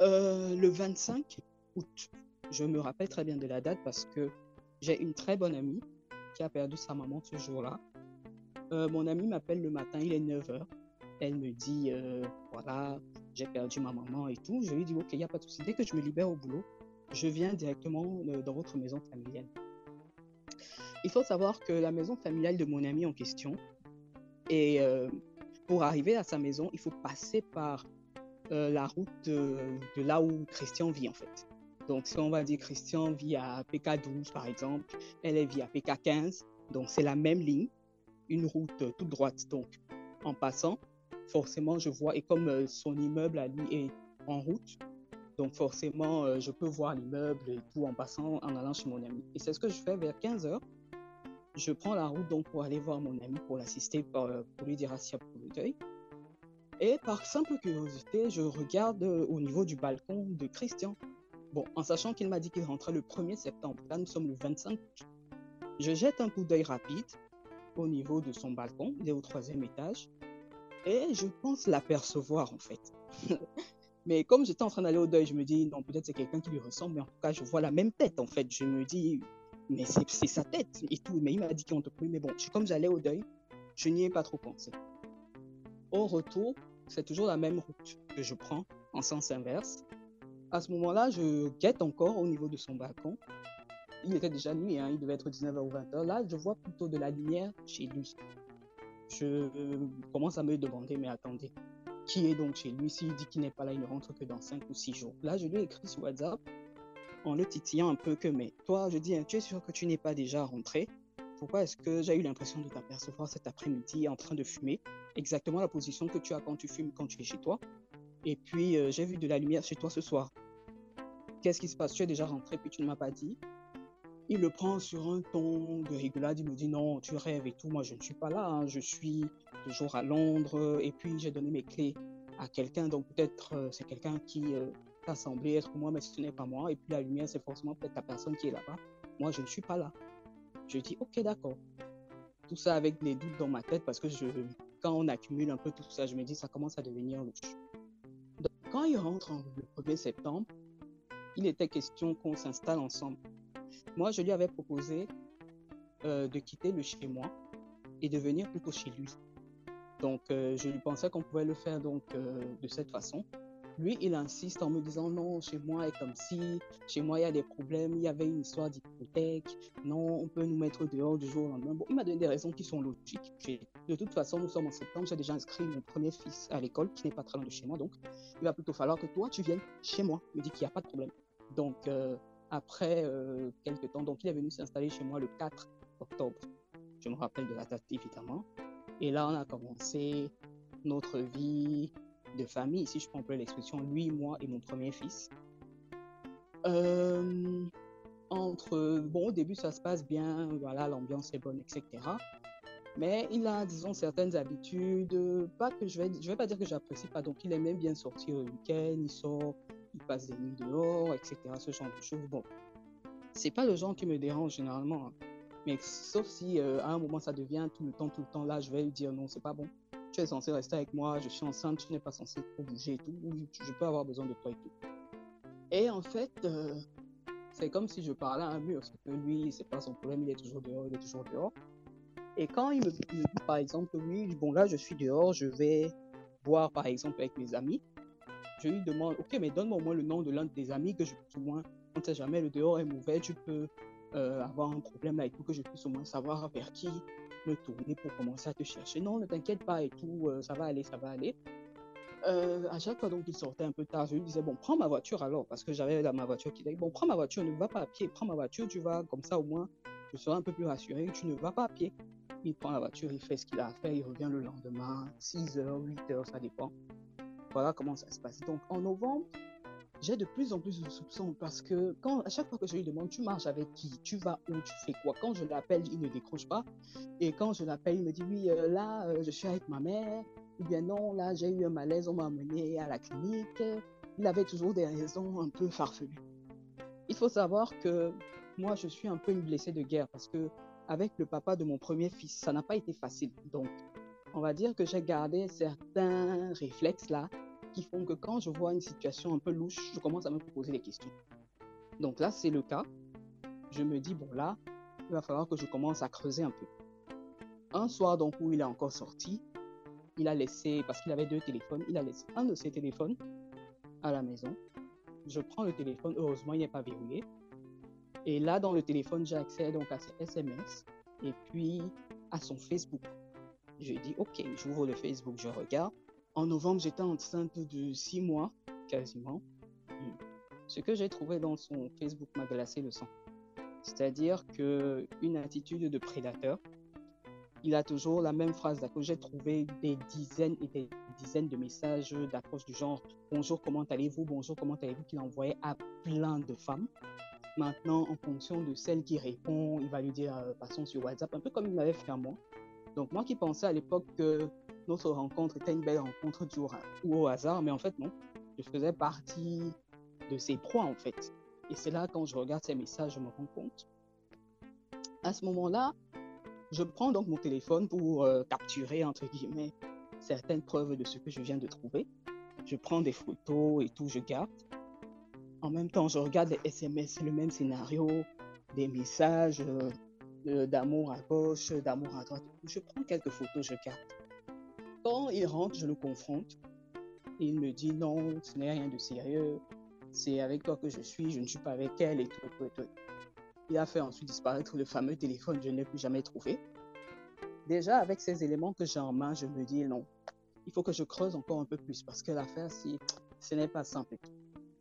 Euh, le 25 août, je me rappelle très bien de la date parce que j'ai une très bonne amie qui a perdu sa maman ce jour-là. Mon amie m'appelle le matin, il est 9h. Elle me dit, voilà, j'ai perdu ma maman et tout. Je lui dis, ok, il n'y a pas de souci. Dès que je me libère au boulot, je viens directement euh, dans votre maison familiale. Il faut savoir que la maison familiale de mon ami en question, et euh, pour arriver à sa maison, il faut passer par euh, la route de, là où Christian vit en fait. Donc, si on va dire Christian vit à PK12 par exemple, elle est vit à PK15, donc c'est la même ligne, une route toute droite. Donc, en passant, forcément, je vois, et comme son immeuble à lui est en route, donc forcément, euh, je peux voir l'immeuble et tout en passant, en allant chez mon ami. Et c'est ce que je fais vers 15 heures. Je prends la route donc pour aller voir mon ami, pour l'assister, pour, euh, lui dire assis pour le deuil. Et par simple curiosité, je regarde euh, au niveau du balcon de Christian. Bon, en sachant qu'il m'a dit qu'il rentrait le 1er septembre. Là, nous sommes le 25 août. Je jette un coup d'œil rapide au niveau de son balcon. Il est au troisième étage. Et je pense l'apercevoir, en fait. mais comme j'étais en train d'aller au deuil, je me dis, non, peut-être c'est quelqu'un qui lui ressemble. Mais en tout cas, je vois la même tête, en fait. Je me dis, mais c'est sa tête et tout. Mais il m'a dit qu'on te prie. Mais bon, comme j'allais au deuil, je n'y ai pas trop pensé. Au retour, c'est toujours la même route que je prends en sens inverse. À ce moment-là, je guette encore au niveau de son balcon. Il était déjà nuit, hein, il devait être 19h ou 20h. Là, je vois plutôt de la lumière chez lui. Je commence à me demander, mais attendez, qui est donc chez lui S'il dit qu'il n'est pas là, il ne rentre que dans 5 ou 6 jours. Là, je lui ai écrit sur WhatsApp en le titillant un peu que, mais toi, je dis, hein, tu es sûr que tu n'es pas déjà rentré? Pourquoi est-ce que j'ai eu l'impression de t'apercevoir cet après-midi en train de fumer Exactement la position que tu as quand tu fumes, quand tu es chez toi? Et puis, euh, j'ai vu de la lumière chez toi ce soir. Qu'est-ce qui se passe? Tu es déjà rentré, puis tu ne m'as pas dit. Il le prend sur un ton de rigolade. Il me dit non, tu rêves et tout. Moi, je ne suis pas là. hein. Je suis toujours à Londres. Et puis, j'ai donné mes clés à quelqu'un. Donc, peut-être euh, c'est quelqu'un qui euh, t'a semblé être moi, mais ce n'est pas moi. Et puis, la lumière, c'est forcément peut-être la personne qui est là-bas. Moi, je ne suis pas là. Je dis ok, d'accord. Tout ça avec des doutes dans ma tête parce que quand on accumule un peu tout ça, je me dis ça commence à devenir louche. Quand il rentre en- le 1er septembre, il était question qu'on s'installe ensemble. Moi, je lui avais proposé euh, de quitter le chez moi et de venir plutôt chez lui. Donc, euh, je lui pensais qu'on pouvait le faire donc euh, de cette façon. Lui, il insiste en me disant non, chez moi est comme si, chez moi il y a des problèmes, il y avait une histoire d'hypothèque, non, on peut nous mettre dehors du jour au lendemain. Bon, il m'a donné des raisons qui sont logiques. De toute façon, nous sommes en septembre, j'ai déjà inscrit mon premier fils à l'école qui n'est pas très loin de chez moi, donc il va plutôt falloir que toi tu viennes chez moi. Il me dit qu'il n'y a pas de problème. Donc, après euh, quelques temps, donc il est venu s'installer chez moi le 4 octobre. Je me rappelle de la date évidemment. Et là, on a commencé notre vie de famille, si je peux l'expression, lui, moi et mon premier fils. Euh, entre, bon, au début, ça se passe bien, voilà, l'ambiance est bonne, etc. Mais il a, disons, certaines habitudes, pas que je vais, je vais pas dire que j'apprécie pas. Donc, il aime bien sortir le week-end, il sort, il passe des nuits dehors, etc. Ce genre de choses. Bon, c'est pas le genre qui me dérange généralement. Hein. Mais sauf si euh, à un moment ça devient tout le temps, tout le temps, là, je vais lui dire non, c'est pas bon. Tu es censé rester avec moi, je suis enceinte, tu n'es pas censé trop bouger et tout. Je peux avoir besoin de toi et tout. Et en fait, euh, c'est comme si je parlais à un mur, parce que lui, c'est pas son problème, il est toujours dehors, il est toujours dehors. Et quand il me, dit, par exemple, oui, bon là, je suis dehors, je vais boire, par exemple, avec mes amis, je lui demande, ok, mais donne-moi au moins le nom de l'un de tes amis que je puisse au moins, on ne sait jamais, le dehors est mauvais, tu peux euh, avoir un problème avec tout, que je puisse au moins savoir vers qui me tourner pour commencer à te chercher. Non, ne t'inquiète pas et tout, euh, ça va aller, ça va aller. Euh, à chaque fois donc il sortait un peu tard, je lui disais bon prends ma voiture alors parce que j'avais ma voiture qui disait bon prends ma voiture, ne va pas à pied, prends ma voiture, tu vas comme ça au moins je serai un peu plus rassuré, tu ne vas pas à pied. Il prend la voiture, il fait ce qu'il a à faire, il revient le lendemain, 6 h 8 h ça dépend. Voilà comment ça se passe. Donc en novembre, j'ai de plus en plus de soupçons parce que quand à chaque fois que je lui demande tu marches avec qui, tu vas où, tu fais quoi, quand je l'appelle, il ne décroche pas. Et quand je l'appelle, il me dit oui, euh, là, euh, je suis avec ma mère. Ou bien non, là, j'ai eu un malaise, on m'a amené à la clinique. Il avait toujours des raisons un peu farfelues. Il faut savoir que moi, je suis un peu une blessée de guerre parce que avec le papa de mon premier fils, ça n'a pas été facile. Donc, on va dire que j'ai gardé certains réflexes là qui font que quand je vois une situation un peu louche, je commence à me poser des questions. Donc là, c'est le cas. Je me dis, bon là, il va falloir que je commence à creuser un peu. Un soir, donc, où il est encore sorti, il a laissé, parce qu'il avait deux téléphones, il a laissé un de ses téléphones à la maison. Je prends le téléphone, heureusement, il n'est pas verrouillé. Et là, dans le téléphone, j'ai accès donc à ses SMS et puis à son Facebook. Je dis, OK, j'ouvre le Facebook, je regarde. En novembre, j'étais enceinte de six mois, quasiment. Ce que j'ai trouvé dans son Facebook m'a glacé le sang. C'est-à-dire que une attitude de prédateur. Il a toujours la même phrase. J'ai trouvé des dizaines et des dizaines de messages d'approche du genre Bonjour, comment allez-vous? Bonjour, comment allez-vous? qu'il envoyait à plein de femmes. Maintenant, en fonction de celle qui répond, il va lui dire euh, passons sur WhatsApp, un peu comme il m'avait fait à moi. Donc moi qui pensais à l'époque que notre rencontre était une belle rencontre du ou au hasard, mais en fait non, je faisais partie de ses proies en fait. Et c'est là quand je regarde ces messages, je me rends compte. À ce moment-là, je prends donc mon téléphone pour euh, capturer entre guillemets certaines preuves de ce que je viens de trouver. Je prends des photos et tout, je garde. En même temps, je regarde les SMS, le même scénario, des messages euh, d'amour à gauche, d'amour à droite. Je prends quelques photos, je garde. Quand il rentre, je le confronte. Il me dit non, ce n'est rien de sérieux. C'est avec toi que je suis, je ne suis pas avec elle et tout, tout, tout. Il a fait ensuite disparaître le fameux téléphone, je ne l'ai plus jamais trouvé. Déjà, avec ces éléments que j'ai en main, je me dis non, il faut que je creuse encore un peu plus parce que l'affaire, si, ce n'est pas simple.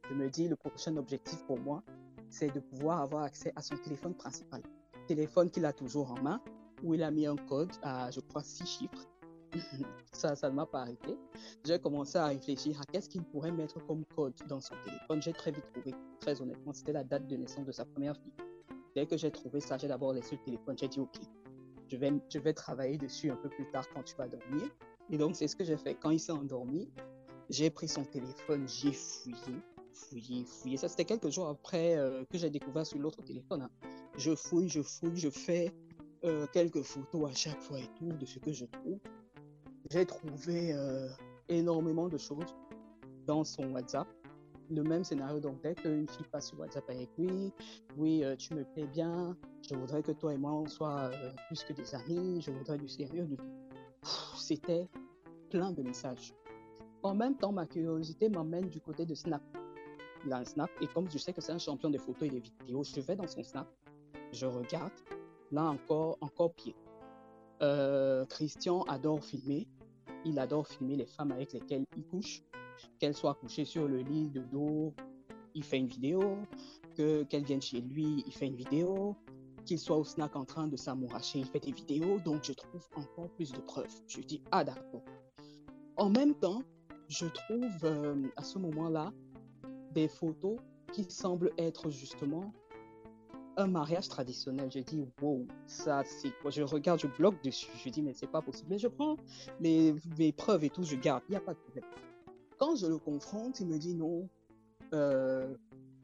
Je me dis, le prochain objectif pour moi, c'est de pouvoir avoir accès à son téléphone principal. Téléphone qu'il a toujours en main, où il a mis un code à, je crois, six chiffres ça, ça ne m'a pas arrêté. J'ai commencé à réfléchir à qu'est-ce qu'il pourrait mettre comme code dans son téléphone. J'ai très vite trouvé, très honnêtement, c'était la date de naissance de sa première fille. Dès que j'ai trouvé ça, j'ai d'abord laissé le téléphone. J'ai dit, OK, je vais, je vais travailler dessus un peu plus tard quand tu vas dormir. Et donc, c'est ce que j'ai fait. Quand il s'est endormi, j'ai pris son téléphone, j'ai fouillé, fouillé, fouillé. Ça, c'était quelques jours après euh, que j'ai découvert sur l'autre téléphone. Hein. Je fouille, je fouille, je fais euh, quelques photos à chaque fois et tout de ce que je trouve j'ai trouvé euh, énormément de choses dans son WhatsApp. le même scénario. Donc, dès qu'une fille passe sur WhatsApp avec lui, oui, euh, tu me plais bien, je voudrais que toi et moi, on soit euh, plus que des amis, je voudrais du sérieux, du C'était plein de messages. En même temps, ma curiosité m'emmène du côté de Snap. Dans Snap, et comme je sais que c'est un champion de photos et de vidéos, je vais dans son Snap, je regarde, là encore, encore pied. Euh, Christian adore filmer. Il adore filmer les femmes avec lesquelles il couche. Qu'elles soient couchées sur le lit de dos, il fait une vidéo. Que qu'elles viennent chez lui, il fait une vidéo. Qu'il soit au snack en train de s'amouracher, il fait des vidéos. Donc je trouve encore plus de preuves. Je dis ah d'accord. En même temps, je trouve euh, à ce moment-là des photos qui semblent être justement un mariage traditionnel. Je dis, wow, ça c'est quoi? Je regarde, je bloque dessus. Je dis, mais c'est pas possible. Mais je prends les, les, preuves et tout, je garde. Il n'y a pas de problème. Quand je le confronte, il me dit non. Euh,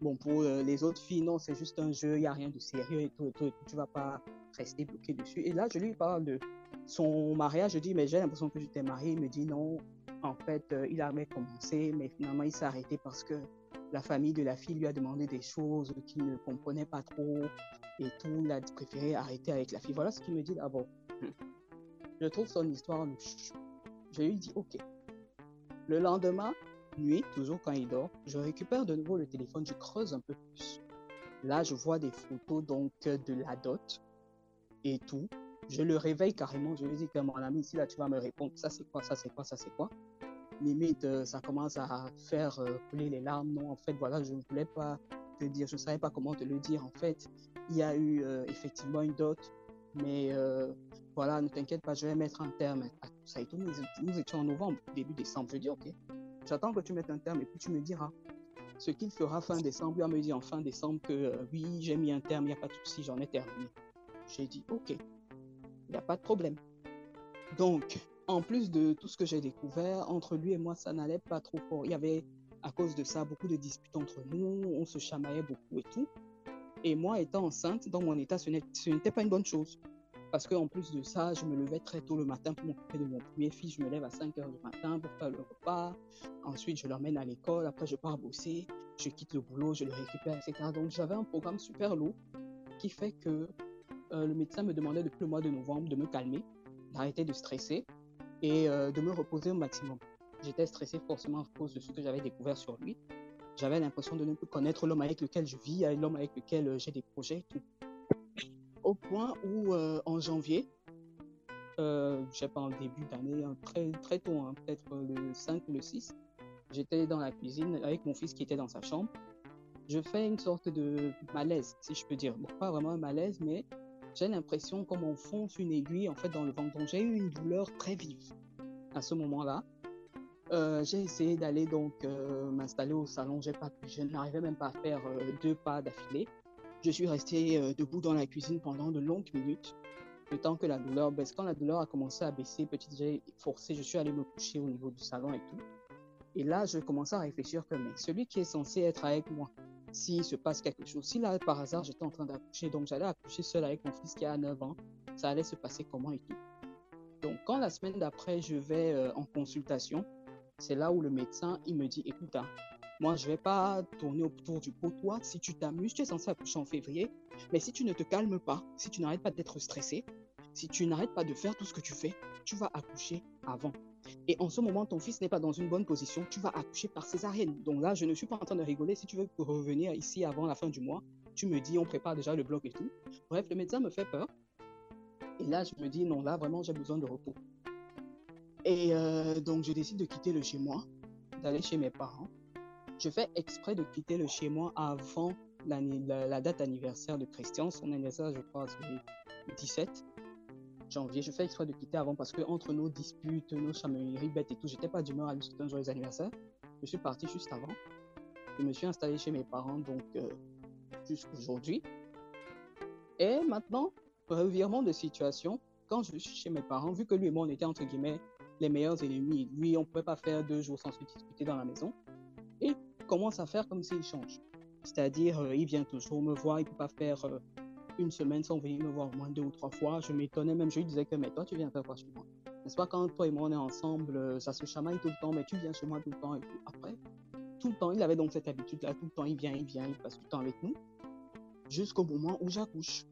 bon, pour euh, les autres filles, non, c'est juste un jeu, il n'y a rien de sérieux et tout. Tu vas pas rester bloqué dessus. Et là, je lui parle de son mariage. Je dis, mais j'ai l'impression que j'étais mariée. Il me dit non. En fait, euh, il avait commencé, mais finalement, il s'est arrêté parce que la famille de la fille lui a demandé des choses qu'il ne comprenait pas trop et tout. Il a préféré arrêter avec la fille. Voilà ce qu'il me dit d'abord. Je trouve son histoire louche. Je lui dis OK. Le lendemain, nuit, toujours quand il dort, je récupère de nouveau le téléphone, je creuse un peu plus. Là, je vois des photos donc de la dot et tout. Je le réveille carrément, je lui dis que mon ami, ici là, tu vas me répondre, ça c'est quoi, ça c'est quoi, ça c'est quoi? Limite, euh, ça commence à faire euh, couler les larmes. Non, en fait, voilà, je ne voulais pas te dire, je ne savais pas comment te le dire. En fait, il y a eu euh, effectivement une dot, mais voilà, ne t'inquiète pas, je vais mettre un terme ça et tout. Nous, étions en novembre, début décembre. Je dis, ok, j'attends que tu mettes un terme et puis tu me diras. Ce qu'il fera fin décembre, il me dit en fin décembre que oui, j'ai mis un terme, il n'y a pas de souci, j'en ai terminé. J'ai dit, ok, il n'y a pas de problème. Donc, en plus de tout ce que j'ai découvert, entre lui et moi, ça n'allait pas trop fort. Il y avait, à cause de ça, beaucoup de disputes entre nous, on se chamaillait beaucoup et tout. Et moi, étant enceinte, dans mon état, ce n'était pas une bonne chose. Parce qu'en plus de ça, je me levais très tôt le matin pour m'occuper de mon premier fils. Je me lève à 5 heures du matin pour faire le repas. Ensuite, je l'emmène à l'école. Après, je pars bosser. Je quitte le boulot, je le récupère, etc. Donc, j'avais un programme super lourd qui fait que euh, le médecin me demandait depuis le mois de novembre de me calmer, d'arrêter de stresser et euh, de me reposer au maximum. J'étais stressé forcément à cause de ce que j'avais découvert sur lui. J'avais l'impression de ne plus connaître l'homme avec lequel je vis, l'homme avec lequel euh, j'ai des projets. Tout. Au point où, euh, en janvier, je sais pas, en début d'année, hein, très, très tôt, hein, peut-être le 5 ou le 6, j'étais dans la cuisine avec mon fils qui était dans sa chambre. Je fais une sorte de malaise, si je peux dire. Pas vraiment un malaise, mais j'ai l'impression comme on fonce une aiguille en fait dans le ventre. Donc j'ai eu une douleur très vive à ce moment-là. Euh, j'ai essayé d'aller donc euh, m'installer au salon. J'ai pas pu, je n'arrivais même pas à faire euh, deux pas d'affilée. Je suis resté debout dans la cuisine pendant de longues minutes, le temps que la douleur baisse. Quand la douleur a commencé à baisser, petit j'ai forcé, je suis allé me coucher au niveau du salon et tout. Et là, je commençais à réfléchir que celui qui est censé être avec moi, s'il se passe quelque chose. Si là, par hasard, j'étais en train d'accoucher, donc j'allais accoucher seul avec mon fils qui a 9 ans, ça allait se passer comment et tout. Donc, quand la semaine d'après, je vais euh, en consultation, c'est là où le médecin, il me dit, écoute, hein, moi, je vais pas tourner autour du pot. Toi, si tu t'amuses, tu es censé accoucher en février, mais si tu ne te calmes pas, si tu n'arrêtes pas d'être stressé, si tu n'arrêtes pas de faire tout ce que tu fais, tu vas accoucher avant. Et en ce moment, ton fils n'est pas dans une bonne position, tu vas accoucher par césarienne. Donc là, je ne suis pas en train de rigoler. Si tu veux revenir ici avant la fin du mois, tu me dis, on prépare déjà le bloc et tout. Bref, le médecin me fait peur. Et là, je me dis, non, là, vraiment, j'ai besoin de repos. Et euh, donc, je décide de quitter le chez moi, d'aller chez mes parents. Je fais exprès de quitter le chez moi avant la, la date anniversaire de Christian. Son anniversaire, je crois, c'est le 17 janvier. Je fais exprès de quitter avant parce que entre nos disputes, nos chamailleries bêtes et tout, j'étais pas d'humeur à lui souhaiter un joyeux anniversaire. Je suis parti juste avant. Je me suis installé chez mes parents donc euh, jusqu'aujourd'hui. Et maintenant, revirement de situation, quand je suis chez mes parents, vu que lui et moi on était entre guillemets les meilleurs ennemis, lui on pouvait pas faire deux jours sans se disputer dans la maison, il commence à faire comme s'il change. C'est-à-dire, euh, il vient toujours me voir, il peut pas faire euh, une semaine sans venir me voir au moins deux ou trois fois. Je m'étonnais même, je lui disais que, mais toi, tu viens faire quoi chez moi N'est-ce pas, quand toi et moi, on est ensemble, euh, ça se chamaille tout le temps, mais tu viens chez moi tout le temps. Et puis après, tout le temps, il avait donc cette habitude-là, tout le temps, il vient, il vient, il passe tout le temps avec nous, jusqu'au moment où j'accouche.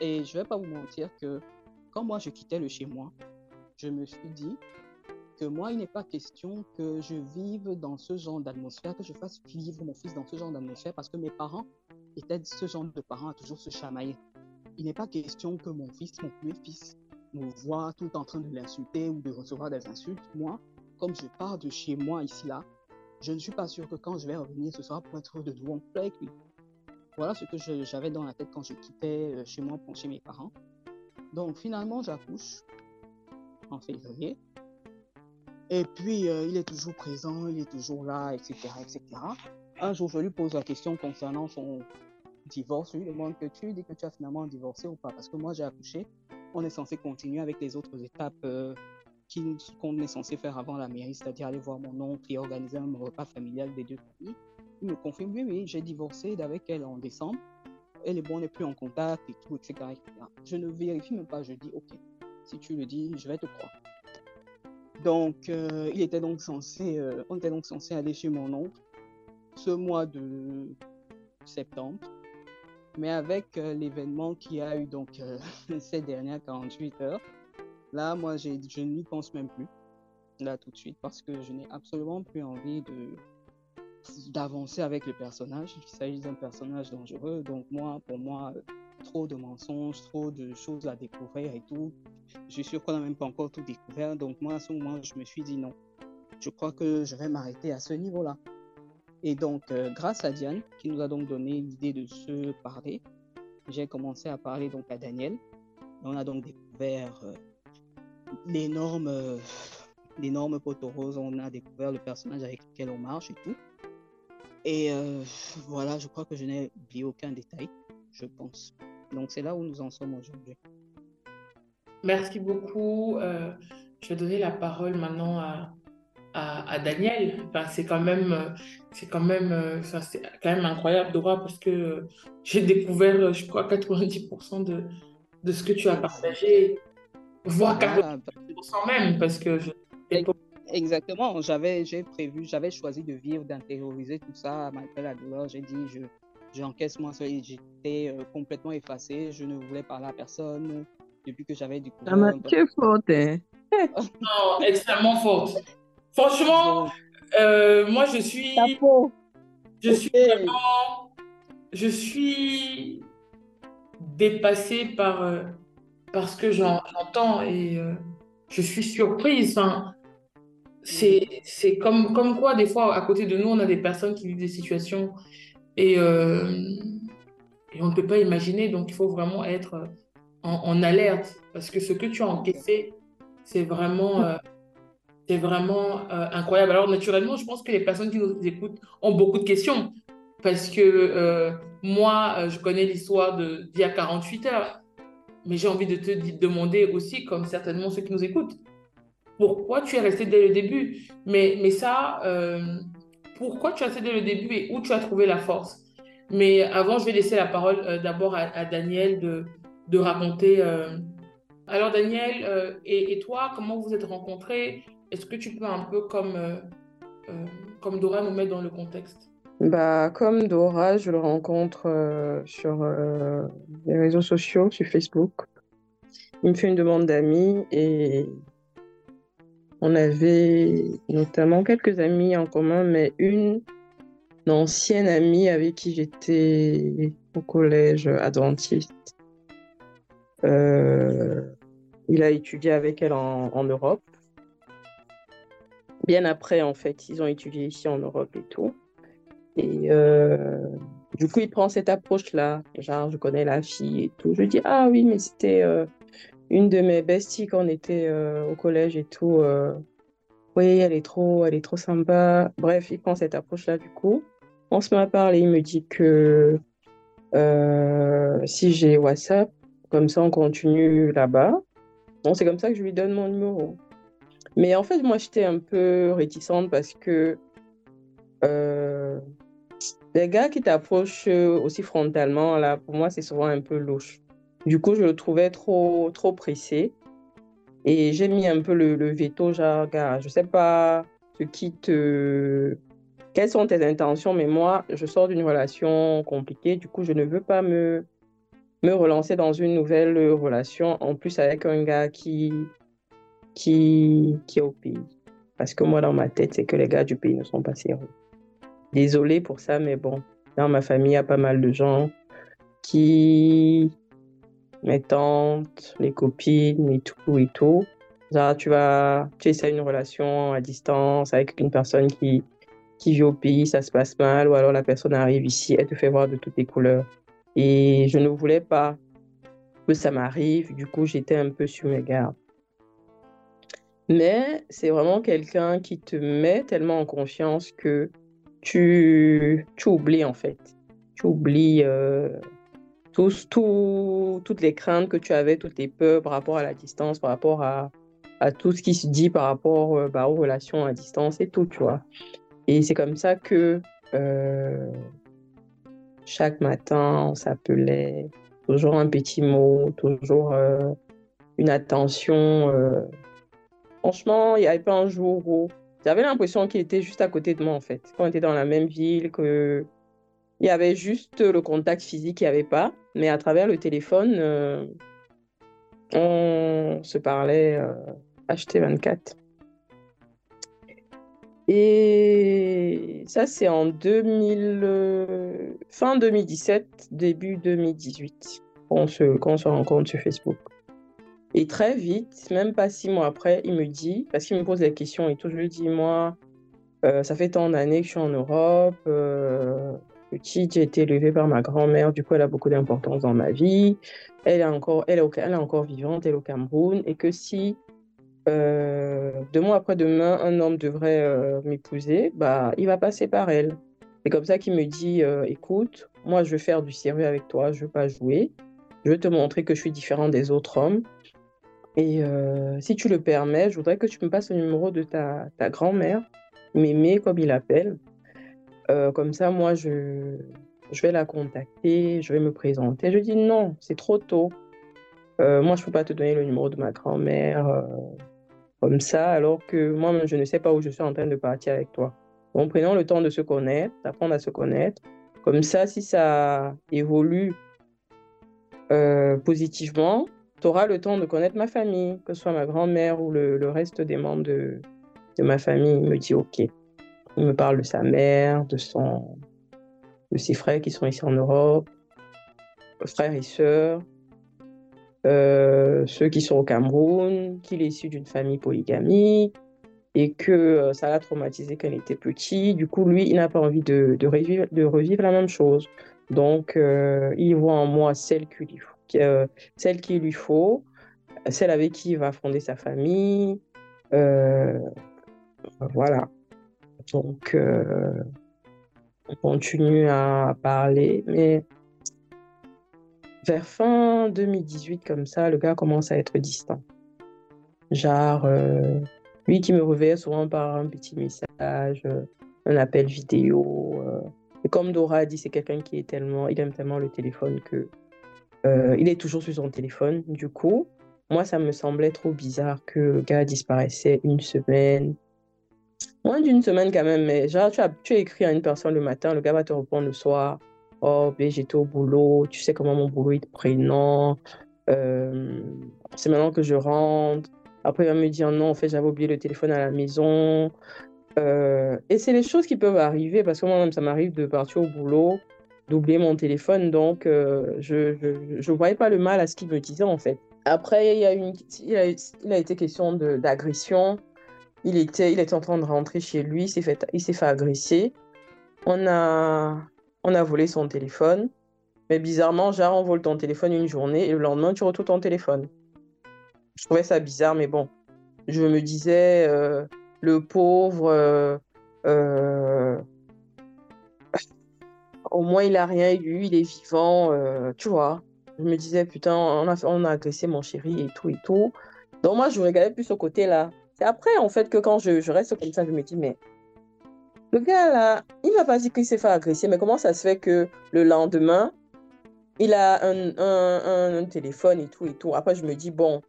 Et je vais pas vous mentir que quand moi je quittais le chez moi, je me suis dit que moi, il n'est pas question que je vive dans ce genre d'atmosphère, que je fasse vivre mon fils dans ce genre d'atmosphère, parce que mes parents étaient ce genre de parents à toujours se chamailler. Il n'est pas question que mon fils, mon premier fils, me voit tout en train de l'insulter ou de recevoir des insultes. Moi, comme je pars de chez moi ici là, je ne suis pas sûr que quand je vais revenir, ce sera pour être de nouveau avec lui. Voilà ce que j'avais dans la tête quand je quittais euh, chez moi pour chez mes parents. Donc finalement, j'accouche en février. Et puis, euh, il est toujours présent, il est toujours là, etc., etc. Un jour, je lui pose la question concernant son divorce. Je lui demande que tu dis que tu as finalement divorcé ou pas. Parce que moi, j'ai accouché. On est censé continuer avec les autres étapes euh, qu'on est censé faire avant la mairie, c'est-à-dire aller voir mon oncle et organiser un repas familial des deux familles. Il me confirme, oui, oui, j'ai divorcé avec elle en décembre. Elle est bon, on n'est plus en contact et tout, etc., etc. Je ne vérifie même pas, je dis, ok, si tu le dis, je vais te croire. Donc, euh, il était donc censé, euh, on était donc censé aller chez mon oncle ce mois de septembre. Mais avec euh, l'événement qui a eu donc ces dernières 48 heures, là, moi, je n'y pense même plus, là tout de suite, parce que je n'ai absolument plus envie de d'avancer avec le personnage. Il s'agit d'un personnage dangereux. Donc moi, pour moi, trop de mensonges, trop de choses à découvrir et tout. Je suis sûr qu'on n'a même pas encore tout découvert. Donc moi, à ce moment, je me suis dit non. Je crois que je vais m'arrêter à ce niveau-là. Et donc, euh, grâce à Diane, qui nous a donc donné l'idée de se parler, j'ai commencé à parler donc à Daniel. on a donc découvert euh, l'énorme, euh, l'énorme poteau rose. On a découvert le personnage avec lequel on marche et tout. Et voilà, je crois que je n'ai oublié aucun détail, je pense. Donc c'est là où nous en sommes aujourd'hui. Merci beaucoup. Euh, je vais donner la parole maintenant à, à, Daniel. Enfin, c'est quand même, c'est quand même, c'est quand même incroyable, Dora, parce que j'ai découvert, je crois, 90% de, de ce que tu as partagé, voire 90% même, parce que je... Exactement, j'avais, j'ai prévu, j'avais choisi de vivre, d'intérioriser tout ça malgré la douleur. J'ai dit, je, j'encaisse moi j'étais euh, complètement effacé, je ne voulais parler à personne depuis que j'avais découvert. Ah, que faute, hein? non, extrêmement faute. Franchement, euh, moi je suis. Je suis vraiment. Je suis dépassée par, euh, par ce que j'entends et je suis surprise. Enfin, c'est comme, comme quoi, des fois, à côté de nous, on a des personnes qui vivent des situations et, euh, et on ne peut pas imaginer. Donc, il faut vraiment être en, alerte parce que ce que tu as encaissé, c'est vraiment, euh, c'est vraiment euh, incroyable. Alors, naturellement, je pense que les personnes qui nous écoutent ont beaucoup de questions parce que moi, je connais l'histoire d'il y a 48 heures. Mais j'ai envie de te demander aussi, comme certainement ceux qui nous écoutent, pourquoi tu es resté dès le début? Mais, mais ça, euh, pourquoi tu es resté dès le début et où tu as trouvé la force? Mais avant, je vais laisser la parole euh, d'abord à, Daniel de, de raconter. Euh. Alors, Daniel, et, et, toi, comment vous êtes rencontrés? Est-ce que tu peux un peu, comme, comme Dora, nous mettre dans le contexte? Bah, comme Dora, je le rencontre sur les réseaux sociaux, sur Facebook. Il me fait une demande d'amis et on avait notamment quelques amis en commun, mais une, ancienne amie avec qui j'étais au collège adventiste. Euh, il a étudié avec elle en, Europe. Bien après, en fait, ils ont étudié ici en Europe et tout. Et euh, du coup, il prend cette approche-là. Genre, je connais la fille et tout. Je dis, ah oui, mais c'était euh, une de mes besties quand on était euh, au collège et tout. Oui, elle est trop, elle est trop sympa. Bref, il prend cette approche-là du coup. On se met à parler, il me dit que si j'ai WhatsApp, comme ça on continue là-bas. Bon, c'est comme ça que je lui donne mon numéro. Mais en fait, moi, j'étais un peu réticente parce que les gars qui t'approchent aussi frontalement, là, pour moi, c'est souvent un peu louche. Du coup, je le trouvais trop, trop pressé. Et j'ai mis un peu le, veto, genre, gars, je sais pas ce qui te, quelles sont tes intentions Mais moi, je sors d'une relation compliquée, du coup, je ne veux pas me, me relancer dans une nouvelle relation, en plus avec un gars qui, qui, qui est au pays. Parce que moi, dans ma tête, c'est que les gars du pays ne sont pas sérieux. Désolée pour ça, mais bon, dans ma famille, il y a pas mal de gens qui, mes tantes, les copines et tout et tout. Tu vas, tu essaies une relation à distance avec une personne qui, qui vit au pays, ça se passe mal, ou alors la personne arrive ici, elle te fait voir de toutes les couleurs. Et je ne voulais pas que ça m'arrive, du coup, j'étais un peu sur mes gardes. Mais c'est vraiment quelqu'un qui te met tellement en confiance que tu, oublies en fait. Tu oublies euh, tous, tout, toutes les craintes que tu avais, toutes les peurs par rapport à la distance, par rapport à, tout ce qui se dit par rapport euh, bah, aux relations à distance et tout, tu vois. Et c'est comme ça que euh, chaque matin, on s'appelait, toujours un petit mot, toujours une attention. Franchement, il n'y avait pas un jour où j'avais l'impression qu'il était juste à côté de moi, en fait. Quand on était dans la même ville, que il y avait juste le contact physique, il n'y avait pas. Mais à travers le téléphone, euh, on se parlait euh, HT24. Et ça, c'est en 2000, euh, fin 2017, début 2018, quand on, se, quand on se rencontre sur Facebook. Et très vite, même pas six mois après, il me dit, parce qu'il me pose des questions et tout, je lui dis, moi, ça fait tant d'années que je suis en Europe, petite, j'ai été élevée par ma grand-mère, du coup, elle a beaucoup d'importance dans ma vie. Elle est encore, elle est, elle est encore vivante, elle est au Cameroun, et que si euh, deux mois après demain, un homme devrait euh, m'épouser, bah, il va passer par elle. C'est comme ça qu'il me dit, euh, écoute, moi, je veux faire du sérieux avec toi, je veux pas jouer, je veux te montrer que je suis différent des autres hommes. Et si tu le permets, je voudrais que tu me passes le numéro de ta, ta grand-mère, Mémé, comme il appelle. Euh, comme ça, moi, je, je vais la contacter, je vais me présenter. Je dis non, c'est trop tôt. Euh, moi, je ne peux pas te donner le numéro de ma grand-mère euh, comme ça, alors que moi, je ne sais pas où je suis en train de partir avec toi. Donc, prenons le temps de se connaître, d'apprendre à se connaître. Comme ça, si ça évolue positivement, le temps de connaître ma famille, que ce soit ma grand-mère ou le, reste des membres de, ma famille. Il me dit OK. Il me parle de sa mère, de, son, de ses frères qui sont ici en Europe, frères et sœurs, euh, ceux qui sont au Cameroun, qu'il est issu d'une famille polygamique et que euh, ça l'a traumatisé quand il était petit. Du coup, lui, il n'a pas envie de, revivre, la même chose. Donc, euh, il voit en moi celle qu'il lui, celle qu'il lui faut, celle avec qui il va fonder sa famille. voilà. Donc, euh, on continue à parler, mais vers fin 2018, comme ça, le gars commence à être distant. Genre, euh, lui qui me réveille souvent par un petit message, euh, un appel vidéo. et comme Dora a dit, c'est quelqu'un qui est tellement, il aime tellement le téléphone que il est toujours sur son téléphone. Du coup, moi, ça me semblait trop bizarre que le gars disparaissait une semaine, Moins d'une semaine quand même, mais genre, tu as, tu as écrit à une personne le matin, le gars va te répondre le soir. Oh, ben, j'étais au boulot, tu sais comment mon boulot est prénom. Euh, c'est maintenant que je rentre. Après, il va me dire non, en fait, j'avais oublié le téléphone à la maison. Euh, et c'est les choses qui peuvent arriver parce que moi-même, ça m'arrive de partir au boulot, d'oublier mon téléphone. Donc, euh, je ne voyais pas le mal à ce qu'il me disait, en fait. Après, il, y a, une, il, a, il a été question d'agression. Il était, il était en train de rentrer chez lui, il s'est fait, fait agresser. On a, on a volé son téléphone. Mais bizarrement, genre, on vole ton téléphone une journée et le lendemain, tu retrouves ton téléphone. Je trouvais ça bizarre, mais bon. Je me disais, euh, le pauvre, euh, au moins il a rien eu, il est vivant, tu vois. Je me disais, putain, on a, agressé mon chéri et tout et tout. Donc moi, je regardais plus ce côté-là. C'est après, en fait, que quand je, je, reste comme ça, je me dis, mais le gars, là, il m'a pas dit qu'il s'est fait agresser, mais comment ça se fait que le lendemain, il a un, un, un, téléphone et tout et tout. Après, je me dis, bon,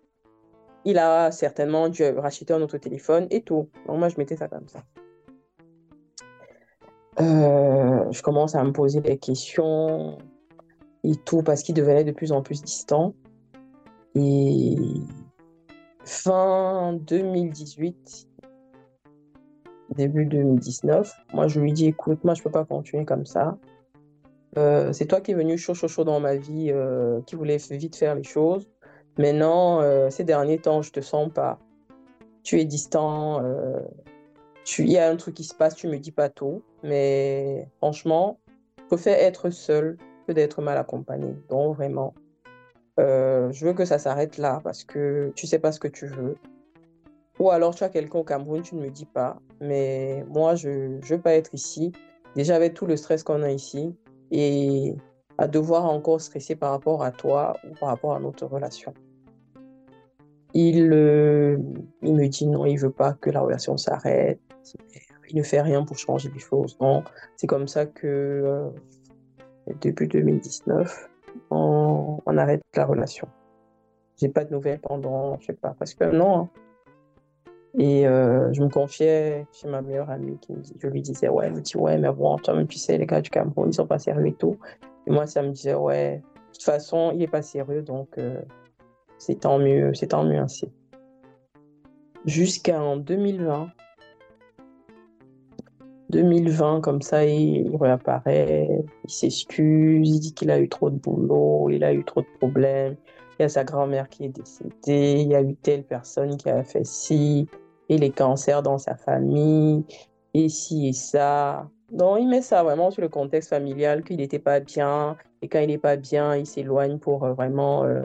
il a certainement dû racheter un autre téléphone et tout. Donc, moi, je mettais ça comme ça. Euh, je commence à me poser des questions et tout parce qu'il devenait de plus en plus distant. Et fin 2018, début 2019, moi je lui dis écoute, moi je peux pas continuer comme ça. Euh, c'est toi qui es venu chaud chaud chaud dans ma vie, euh, qui voulait vite faire les choses. Maintenant, ces derniers temps, je te sens pas. Tu es distant. Il y a un truc qui se passe, tu me dis pas tout. Mais franchement, je préfère être seul que d'être mal accompagné. Donc vraiment, je veux que ça s'arrête là parce que tu sais pas ce que tu veux. Ou alors tu as quelqu'un au Cameroun, tu ne me dis pas. Mais moi, je ne veux pas être ici. Déjà avec tout le stress qu'on a ici et à devoir encore stresser par rapport à toi ou par rapport à notre relation. Il, euh, il me dit non, il veut pas que la relation s'arrête. Il ne fait rien pour changer les choses. Non, c'est comme ça que euh, début 2019, on, arrête la relation. J'ai pas de nouvelles pendant, je sais pas, presque un an. Hein. Et euh, je me confiais chez ma meilleure amie qui me dit, je lui disais, ouais, elle me dit, ouais, mais bon, tu sais, les gars du Cameroun, ils sont pas sérieux et tout. Et moi, ça me disait, ouais, de toute façon, il est pas sérieux, donc euh, c'est tant mieux, c'est tant mieux ainsi. Jusqu'en 2020. 2020, comme ça, il, réapparaît, il s'excuse, il dit qu'il a eu trop de boulot, il a eu trop de problèmes, il y a sa grand-mère qui est décédée, il y a eu telle personne qui a fait ci, et les cancers dans sa famille, et ci et ça. Donc, il met ça vraiment sur le contexte familial, qu'il n'était pas bien, et quand il n'est pas bien, il s'éloigne pour euh, vraiment euh,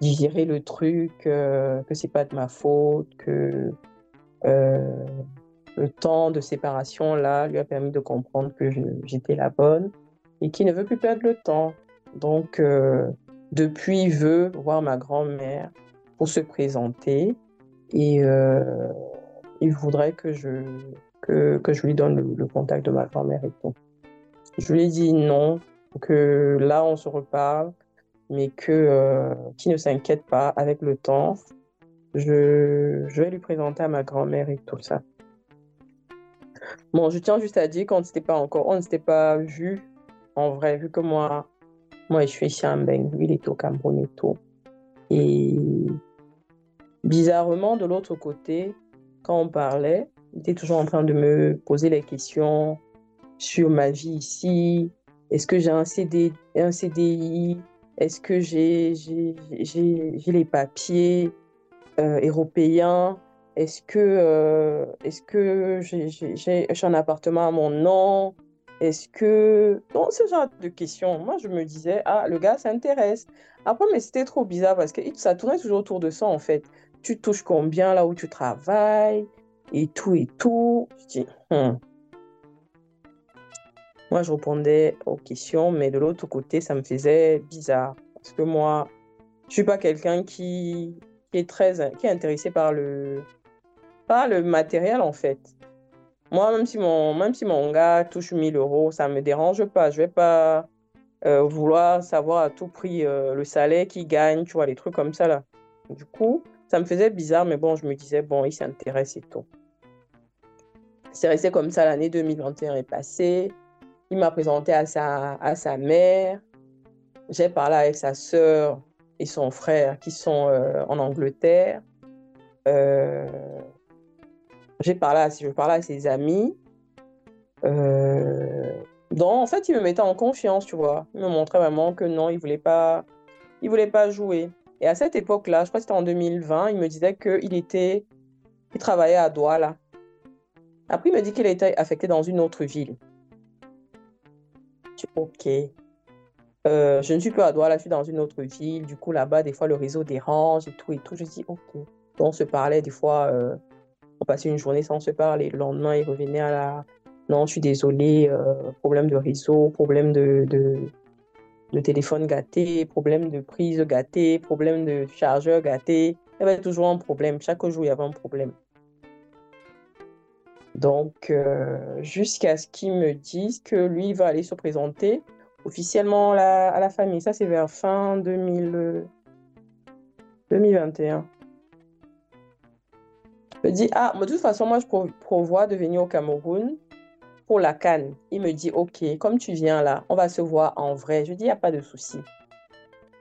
digérer le truc, euh, que c'est pas de ma faute, que euh, le temps de séparation, là, lui a permis de comprendre que j'étais la bonne, et qu'il ne veut plus perdre le temps. Donc, euh, depuis, il veut voir ma grand-mère pour se présenter et euh, il voudrait que je, que, je lui donne le, le contact de ma grand-mère et tout. Je lui ai dit non, que là on se reparle, mais que euh, qui ne s'inquiète pas avec le temps. Je, je vais lui présenter à ma grand-mère et tout ça. Bon, je tiens juste à dire qu'on ne s'était pas encore, on ne s'était pas vu en vrai, vu que moi, moi, je suis ici à Mbeng, lui, il est au Cameroun et tout. Et bizarrement, de l'autre côté, quand on parlait, il était toujours en train de me poser les questions sur ma vie ici. Est-ce que j'ai un, CD, un CDI Est-ce que j'ai les papiers euh, européens? Est-ce que, euh, que j'ai un appartement à mon nom? Est-ce que... Donc, ce genre de questions. Moi, je me disais, ah, le gars s'intéresse. Après, mais c'était trop bizarre parce que ça tournait toujours autour de ça, en fait tu touches combien là où tu travailles? Et tout et tout. Je dis, hmm. Moi, je répondais aux questions, mais de l'autre côté, ça me faisait bizarre. Parce que moi, je suis pas quelqu'un qui, est très qui est intéressé par le, par le matériel, en fait. Moi, même si mon, même si mon gars touche 1000 euros, ça me dérange pas. Je vais pas euh, vouloir savoir à tout prix euh, le salaire qu'il gagne, tu vois, les trucs comme ça, là. Du coup, ça me faisait bizarre, mais bon, je me disais, bon, il s'intéresse et tout. C'est resté comme ça, l'année 2021 est passée. Il m'a présenté à sa, à sa mère. J'ai parlé avec sa sœur et son frère qui sont euh, en Angleterre. Euh, j'ai parlé à, je parlais à ses amis. Euh, donc, en fait, il me mettait en confiance, tu vois. Il me montrait vraiment que non, il voulait voulait pas jouer. Et à cette époque-là, je crois que c'était en 2020, il me disait qu'il était, il travaillait à Douala. Après, il me dit qu'il était affecté dans une autre ville. Dis, ok. Euh, je ne suis plus à Douala, je suis dans une autre ville. Du coup, là-bas, des fois, le réseau dérange et tout et tout. Je dis, ok. Donc, on se parlait des fois, euh, on passait une journée sans se parler. Le lendemain, il revenait à la. Non, je suis désolé, euh, problème de réseau, problème de, de, de téléphone gâté, problème de prise gâté, problème de chargeur gâté. Il y avait toujours un problème. Chaque jour, il y avait un problème. Donc, euh, jusqu'à ce qu'ils me disent que lui va aller se présenter officiellement à la, famille. Ça, c'est vers fin 2000, 2021. Je me dis, ah, de toute façon, moi, je prévois de venir au Cameroun pour la canne. Il me dit, OK, comme tu viens là, on va se voir en vrai. Je dis, il n'y a pas de souci.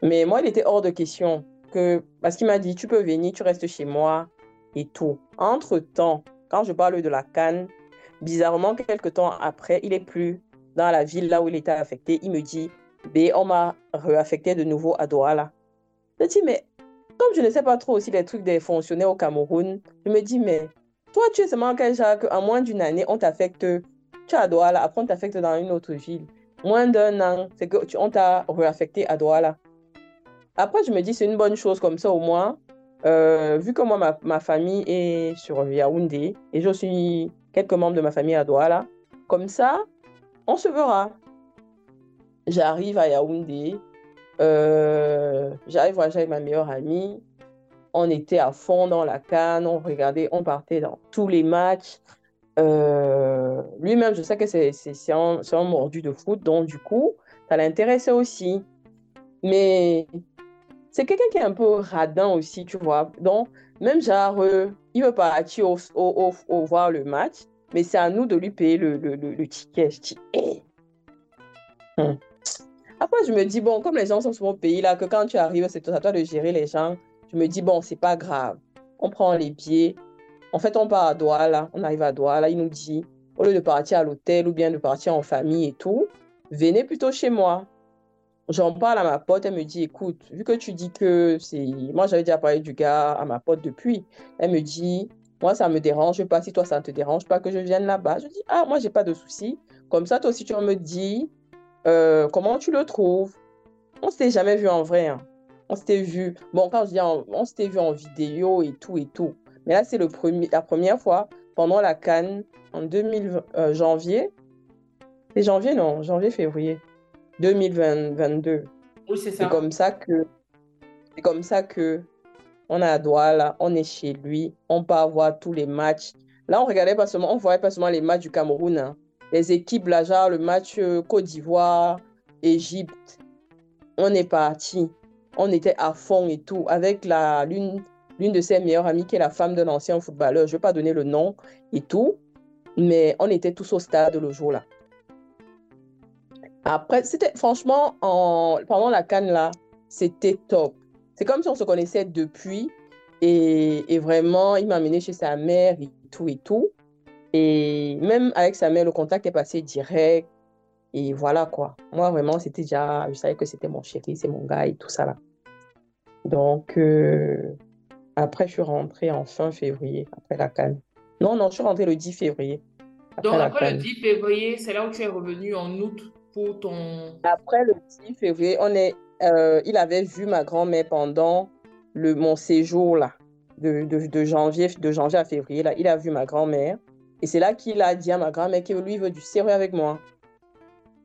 Mais moi, il était hors de question que, parce qu'il m'a dit, tu peux venir, tu restes chez moi et tout. Entre-temps, quand je parle de la canne, bizarrement, quelques temps après, il est plus dans la ville là où il était affecté. Il me dit, B, on m'a réaffecté de nouveau à Douala. Je dis, mais comme je ne sais pas trop aussi les trucs des fonctionnaires au Cameroun, je me dis, mais toi, tu es seulement quel genre qu'en moins d'une année, on t'affecte, tu es à Douala, après on t'affecte dans une autre ville. Moins d'un an, c'est que on t'a réaffecté à Douala. Après, je me dis, c'est une bonne chose comme ça au moins. Euh, vu que moi, ma, famille est sur Yaoundé et je suis quelques membres de ma famille à Douala, comme ça, on se verra. J'arrive à Yaoundé, euh, j'arrive voyager avec ma meilleure amie. On était à fond dans la canne, on regardait, on partait dans tous les matchs. Euh, Lui-même, je sais que c'est un, un mordu de foot, donc du coup, ça l'intéressait aussi. Mais c'est quelqu'un qui est un peu radin aussi, tu vois. Donc, même genre, euh, il veut partir au, voir le match, mais c'est à nous de lui payer le, ticket. Je dis. Eh. hum. Après, je me dis, bon, comme les gens sont souvent payés là, que quand tu arrives, c'est à toi de gérer les gens. Je me dis, bon, c'est pas grave. On prend les billets. En fait, on part à Douala. On arrive à Douala. Il nous dit, au lieu de partir à l'hôtel ou bien de partir en famille et tout, venez plutôt chez moi. J'en parle à ma pote, elle me dit, écoute, vu que tu dis que c'est... Moi, j'avais déjà parlé du gars à ma pote depuis. Elle me dit, moi, ça me dérange pas. Si toi, ça ne te dérange pas que je vienne là-bas. Je dis, ah, moi, j'ai pas de souci. Comme ça, toi aussi, tu me dis euh, comment tu le trouves? On s'était jamais vu en vrai. Hein. On s'était vu. Bon, quand je dis on s'était vu en vidéo et tout et tout. Mais là, c'est premier, la première fois pendant la Cannes en 2000, euh, janvier. C'est janvier, non Janvier, février. 2022. Oui, c'est ça. C'est comme ça que c'est comme ça que on a à Douala, on est chez lui, on peut voir tous les matchs. Là, on regardait pas seulement, on voyait pas seulement les matchs du Cameroun, hein. les équipes là, genre le match euh, Côte d'Ivoire, Égypte. On est parti, on était à fond et tout avec la l'une l'une de ses meilleures amies qui est la femme d'un ancien footballeur. Je vais pas donner le nom et tout, mais on était tous au stade le jour là. Après, c'était franchement, en, pendant la canne là, c'était top. C'est comme si on se connaissait depuis. Et, et vraiment, il m'a amené chez sa mère et tout et tout. Et même avec sa mère, le contact est passé direct. Et voilà quoi. Moi, vraiment, c'était déjà. Je savais que c'était mon chéri, c'est mon gars et tout ça là. Donc, euh, après, je suis rentrée en fin février, après la canne. Non, non, je suis rentrée le 10 février. Donc, après le 10 février, c'est là où tu es revenu en août Après le 10 février, on est, euh, il avait vu ma grand-mère pendant le, mon séjour là, de, de, de, janvier, de janvier à février. Là, il a vu ma grand-mère. Et c'est là qu'il a dit à ma grand-mère que lui veut du sérieux avec moi.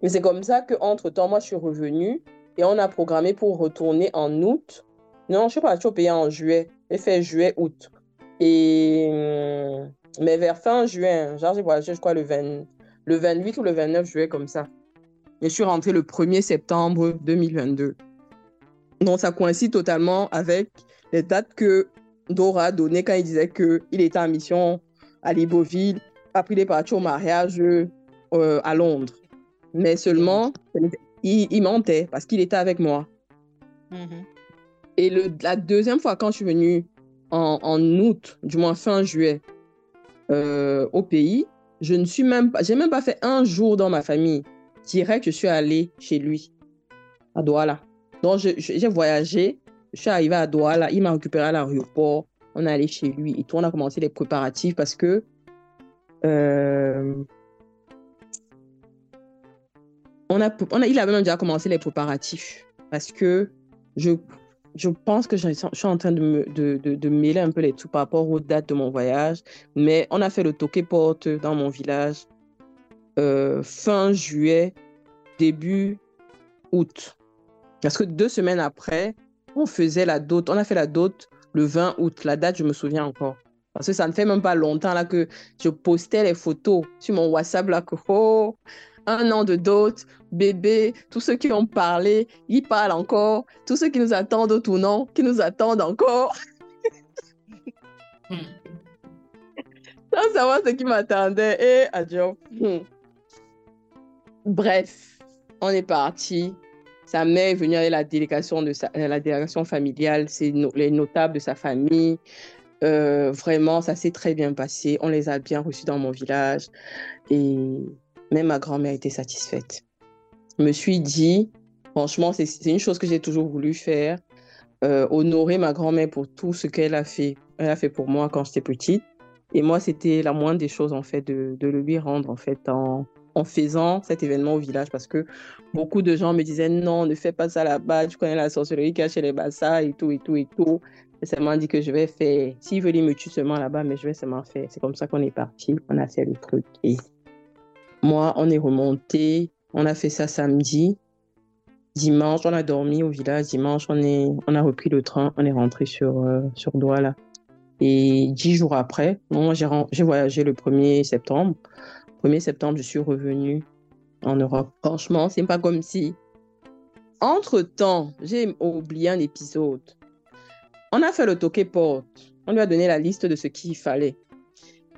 Mais c'est comme ça qu'entre-temps, moi, je suis revenue et on a programmé pour retourner en août. Non, je suis partie au pays en juillet. J'ai fait juillet, août. Et... Hum, mais vers fin juin, genre j'ai voyagé, je crois, le, 20, le 28 ou le 29 juillet, comme ça. Et je suis rentrée le 1er septembre 2022. Donc, ça coïncide totalement avec les dates que Dora a données quand il disait qu'il était en mission à Libreville. Après, il est parti au mariage euh, à Londres. Mais seulement, il, il mentait parce qu'il était avec moi. Mm-hmm. Et le, la deuxième fois, quand je suis venue en, en août, du moins fin juillet, euh, au pays, je ne suis même pas, j'ai même pas fait un jour dans ma famille direct, je suis allée chez lui, à Douala. Donc, j'ai voyagé, je suis arrivée à Douala, il m'a récupéré à l'aéroport, on est allé chez lui et tout, on a commencé les préparatifs parce que euh, on a, on a, il avait même déjà commencé les préparatifs parce que je, je pense que je suis en train de de, de, mêler un peu les trucs par rapport aux dates de mon voyage, mais on a fait le toqué porte dans mon village euh, fin juillet, début août. Parce que deux semaines après, on faisait la dot. On a fait la dot le 20 août. La date, je me souviens encore. Parce que ça ne fait même pas longtemps là que je postais les photos sur mon WhatsApp là que oh, un an de dot, bébé, tous ceux qui ont parlé, ils parlent encore. Tous ceux qui nous attendent au tournant, qui nous attendent encore. Hmm. Sans savoir ce qui m'attendait. Et adieu. Bref, on est parti. Sa mère est venue avec la délégation, de sa, la délégation familiale, c'est les notables de sa famille. Euh, vraiment, ça s'est très bien passé. On les a bien reçus dans mon village. Et même ma grand-mère était satisfaite. Je me suis dit, franchement, c'est c'est une chose que j'ai toujours voulu faire. euh, honorer ma grand-mère pour tout ce qu'elle a fait. Elle a fait pour moi quand j'étais petite. Et moi, c'était la moindre des choses, en fait, de, de le lui rendre, en fait, en, en faisant cet événement au village. Parce que beaucoup de gens me disaient, non, ne fais pas ça là-bas, tu connais la sorcellerie qu'il y a chez les Bassa et tout, et tout, et tout. Et ça m'a dit que je vais faire. S'il veut, il me tue seulement là-bas, mais je vais seulement faire. C'est comme ça qu'on est parti. On a fait le truc. Et moi, on est remonté. On a fait ça samedi. Dimanche, on a dormi au village. Dimanche, on, est, on a repris le train. On est rentré sur, euh, sur Douala. Et dix jours après, moi, j'ai voyagé le 1er septembre. 1er septembre, je suis revenue en Europe. Franchement, c'est pas comme si. Entre-temps, j'ai oublié un épisode. On a fait le toqué porte. On lui a donné la liste de ce qu'il fallait.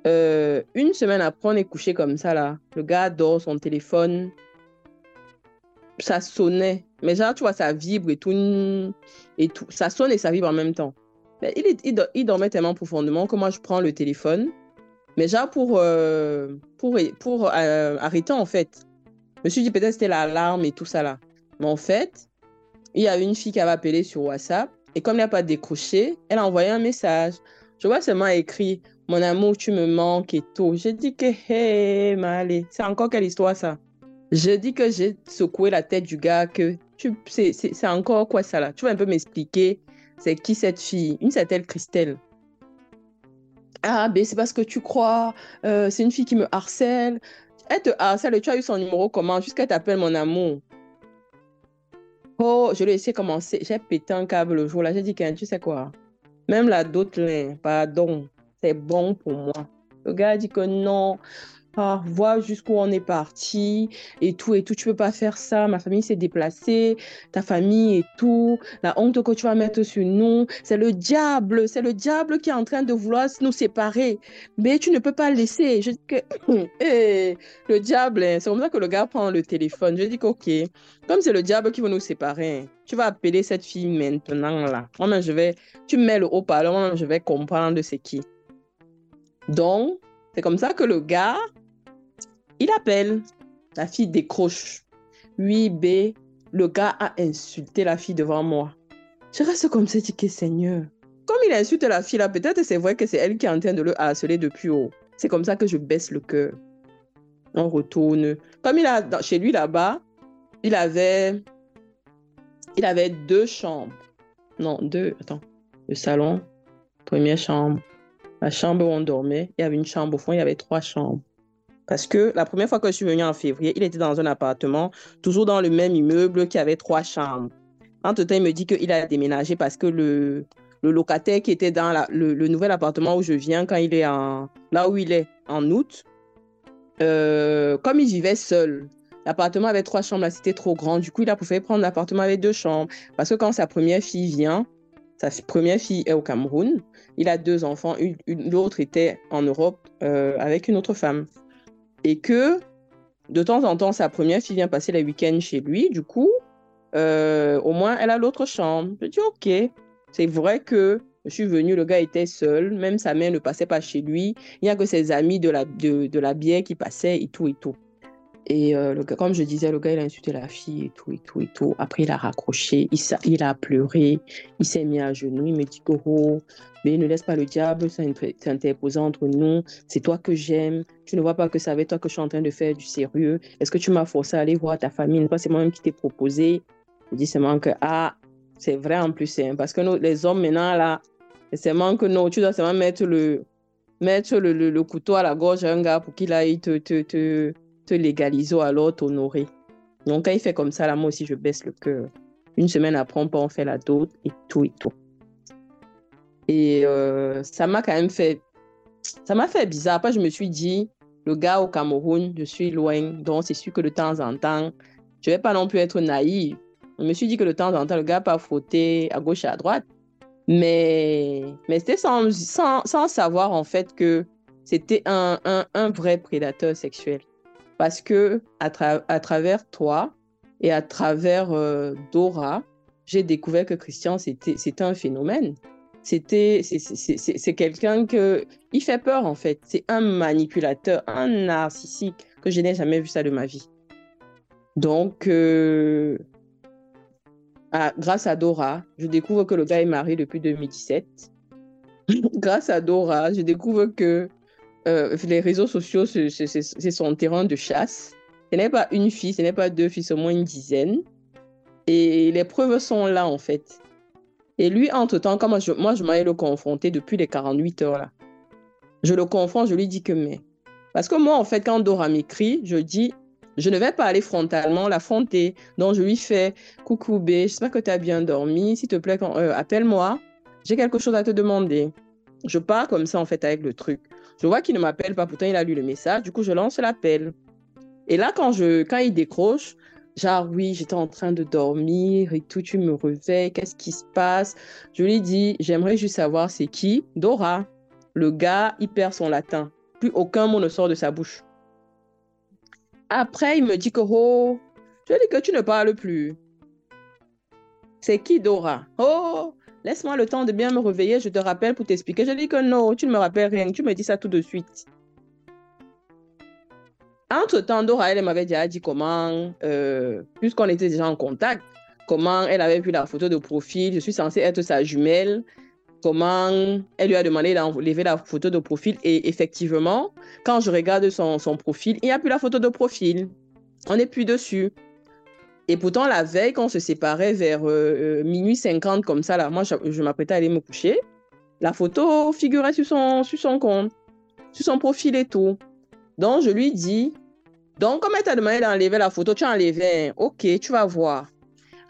Euh, une semaine après, on est couché comme ça, là. Le gars dort, son téléphone. Ça sonnait. Mais genre, tu vois, ça vibre et tout. Et tout. Ça sonne et ça vibre en même temps. Mais il, il, il dormait tellement profondément que moi, je prends le téléphone. Mais genre, pour, euh, pour, pour euh, arrêter, en fait. Je me suis dit, peut-être c'était l'alarme et tout ça, là. Mais en fait, il y a une fille qui avait appelé sur WhatsApp. Et comme il n'a pas décroché, elle a envoyé un message. Je vois seulement écrit Mon amour, tu me manques et tout. J'ai dit que, hé, Malé, c'est encore quelle histoire ça? Je dis que j'ai secoué la tête du gars, que tu, c'est encore quoi ça là? Tu vas un peu m'expliquer, c'est qui cette fille? Une certaine Christelle. Ah, ben c'est parce que tu crois, euh, c'est une fille qui me harcèle. Elle te harcèle tu as eu son numéro comment? Jusqu'à t'appelle mon amour. Oh, je l'ai laissé commencer. J'ai pété un câble le jour là. J'ai dit, Ken, tu sais quoi? Même la d'autres, pardon, c'est bon pour moi. Le gars dit que non. Ah, vois jusqu'où on est parti et tout et tout. Tu peux pas faire ça. Ma famille s'est déplacée, ta famille et tout. La honte que tu vas mettre sur nous, c'est le diable. C'est le diable qui est en train de vouloir nous séparer. Mais tu ne peux pas laisser. Je dis que Eh, le diable, hein, c'est comme ça que le gars prend le téléphone. Je dis que ok, comme c'est le diable qui veut nous séparer, hein, tu vas appeler cette fille maintenant là. Moi, je vais, tu mets le haut-parleur, je vais comprendre c'est qui. Donc, c'est comme ça que le gars, il appelle. La fille décroche. Oui, B, le gars a insulté la fille devant moi. Je reste comme ça, dis que Seigneur. Comme il insulte la fille là, peut-être c'est vrai que c'est elle qui est en train de le harceler depuis haut. C'est comme ça que je baisse le cœur. On retourne. Comme il a dans- chez lui là-bas, il avait, il avait deux chambres. Non, deux. Attends. Le salon, première chambre. La chambre où on dormait, il y avait une chambre au fond, il y avait trois chambres. Parce que la première fois que je suis venue en février, il était dans un appartement, toujours dans le même immeuble qui avait trois chambres. Entre-temps, il me dit qu'il a déménagé parce que le, locataire qui était dans le, nouvel appartement où je viens, quand il est en, là où il est en août, euh, comme il vivait seul, l'appartement avait trois chambres, c'était trop grand. Du coup, il a préféré prendre l'appartement avec deux chambres. Parce que quand sa première fille vient, sa première fille est au Cameroun, il a deux enfants, l'autre était en Europe euh, avec une autre femme. Et que de temps en temps, sa première fille vient passer les week-ends chez lui. Du coup, euh, au moins, elle a l'autre chambre. Je dis, OK. C'est vrai que je suis venue, le gars était seul, même sa mère ne passait pas chez lui. Il n'y a que ses amis de la, de, de la bière qui passaient et tout et tout. Et euh, le comme je disais, le gars, il a insulté la fille et tout et tout et tout. Après, il a raccroché, il, a pleuré, il s'est mis à genoux, il me dit que, oh, mais ne laisse pas le diable s'inter- s'interposer entre nous. C'est toi que j'aime. Tu ne vois pas que c'est avec toi que je suis en train de faire du sérieux. Est-ce que tu m'as forcé à aller voir ta famille? C'est moi-même qui t'ai proposé? Je dis seulement que, ah, c'est vrai en plus, hein, parce que les hommes maintenant, là, c'est seulement que non, tu dois seulement mettre le, mettre le, couteau à la gorge à un gars pour qu'il aille te, te légaliser ou alors t'honorer. Donc, quand il fait comme ça, là, moi aussi, je baisse le cœur. Une semaine après, on peut en faire la dot et tout et tout. Et euh, ça m'a quand même fait... Ça m'a fait bizarre. Après, je me suis dit, le gars au Cameroun, je suis loin. Donc, c'est sûr que de temps en temps, je vais pas non plus être naïve. Je me suis dit que de temps en temps, le gars pas frotter à gauche et à droite. Mais, mais c'était sans, sans, sans savoir en fait que c'était un, un vrai prédateur sexuel. Parce que à, travers toi et à travers euh, Dora, j'ai découvert que Christian, c'était un phénomène. C'était, c'est quelqu'un que, il fait peur en fait. C'est un manipulateur, un narcissique que je n'ai jamais vu ça de ma vie. Donc, euh, grâce à Dora, je découvre que le gars est marié depuis 2017. grâce à Dora, je découvre que euh, les réseaux sociaux, c'est son terrain de chasse. Ce n'est pas une fille, ce n'est pas deux filles, c'est au moins une dizaine. Et les preuves sont là, en fait. Et lui, entre-temps, comme je, moi, je m'allais le confronter depuis les 48 heures, là. Je le confronte, je lui dis que mais. Parce que moi, en fait, quand Dora m'écrit, je dis, je ne vais pas aller frontalement l'affronter. Donc, je lui fais Coucou B, j'espère que tu as bien dormi. S'il te plaît, euh, appelle-moi. J'ai quelque chose à te demander. Je pars comme ça, en fait, avec le truc. Je vois qu'il ne m'appelle pas, pourtant il a lu le message. Du coup, je lance l'appel. Et là, quand, je, quand il décroche, genre, oui, j'étais en train de dormir et tout, tu me réveilles, qu'est-ce qui se passe? Je lui dis, j'aimerais juste savoir c'est qui? Dora. Le gars, il perd son latin. Plus aucun mot ne sort de sa bouche. Après, il me dit que, oh, je lui dis que tu ne parles plus. C'est qui Dora? Oh, laisse-moi le temps de bien me réveiller, je te rappelle pour t'expliquer. Je dis que non, tu ne me rappelles rien, tu me dis ça tout de suite. Entre-temps, Dora, elle m'avait déjà dit comment, euh, puisqu'on était déjà en contact, comment elle avait vu la photo de profil. Je suis censée être sa jumelle. Comment elle lui a demandé d'enlever la photo de profil. Et effectivement, quand je regarde son, son profil, il n'y a plus la photo de profil. On n'est plus dessus. Et pourtant, la veille, quand on se séparait vers euh, euh, minuit 50, comme ça, là, moi, je, m'apprêtais à aller me coucher, la photo figurait sur son, sur son compte, sur son profil et tout. Donc, je lui dis, donc, comme elle t'a demandé d'enlever la photo, tu as enlevé. Ok, tu vas voir.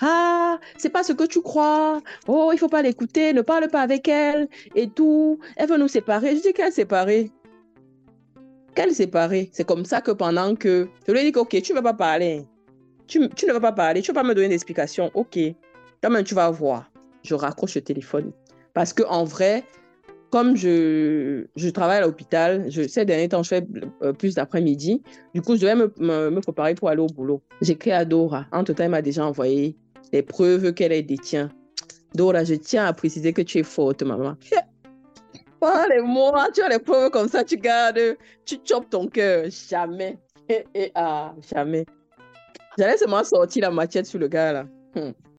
Ah, c'est pas ce que tu crois. Oh, il faut pas l'écouter, ne parle pas avec elle et tout. Elle veut nous séparer. Je dis qu'elle séparer. Qu'elle séparer. C'est comme ça que pendant que je lui dis que, ok, tu ne vas pas parler. Tu, ne vas pas parler, tu ne vas pas me donner d'explication. Ok. Quand même, tu vas voir. Je raccroche le téléphone. Parce que en vrai, comme je, je travaille à l'hôpital, ces derniers temps, je fais euh, plus d'après-midi. Du coup, je devais me, me, préparer pour aller au boulot. J'écris à Dora. Entre-temps, elle m'a déjà envoyé les preuves qu'elle détient. Dora, je tiens à préciser que tu es forte, maman. Pas les mots, tu as les preuves comme ça, tu gardes, tu chopes ton cœur. Jamais. Et, ah, jamais. J'allais seulement sortir la machette sur le gars, là. Hmm.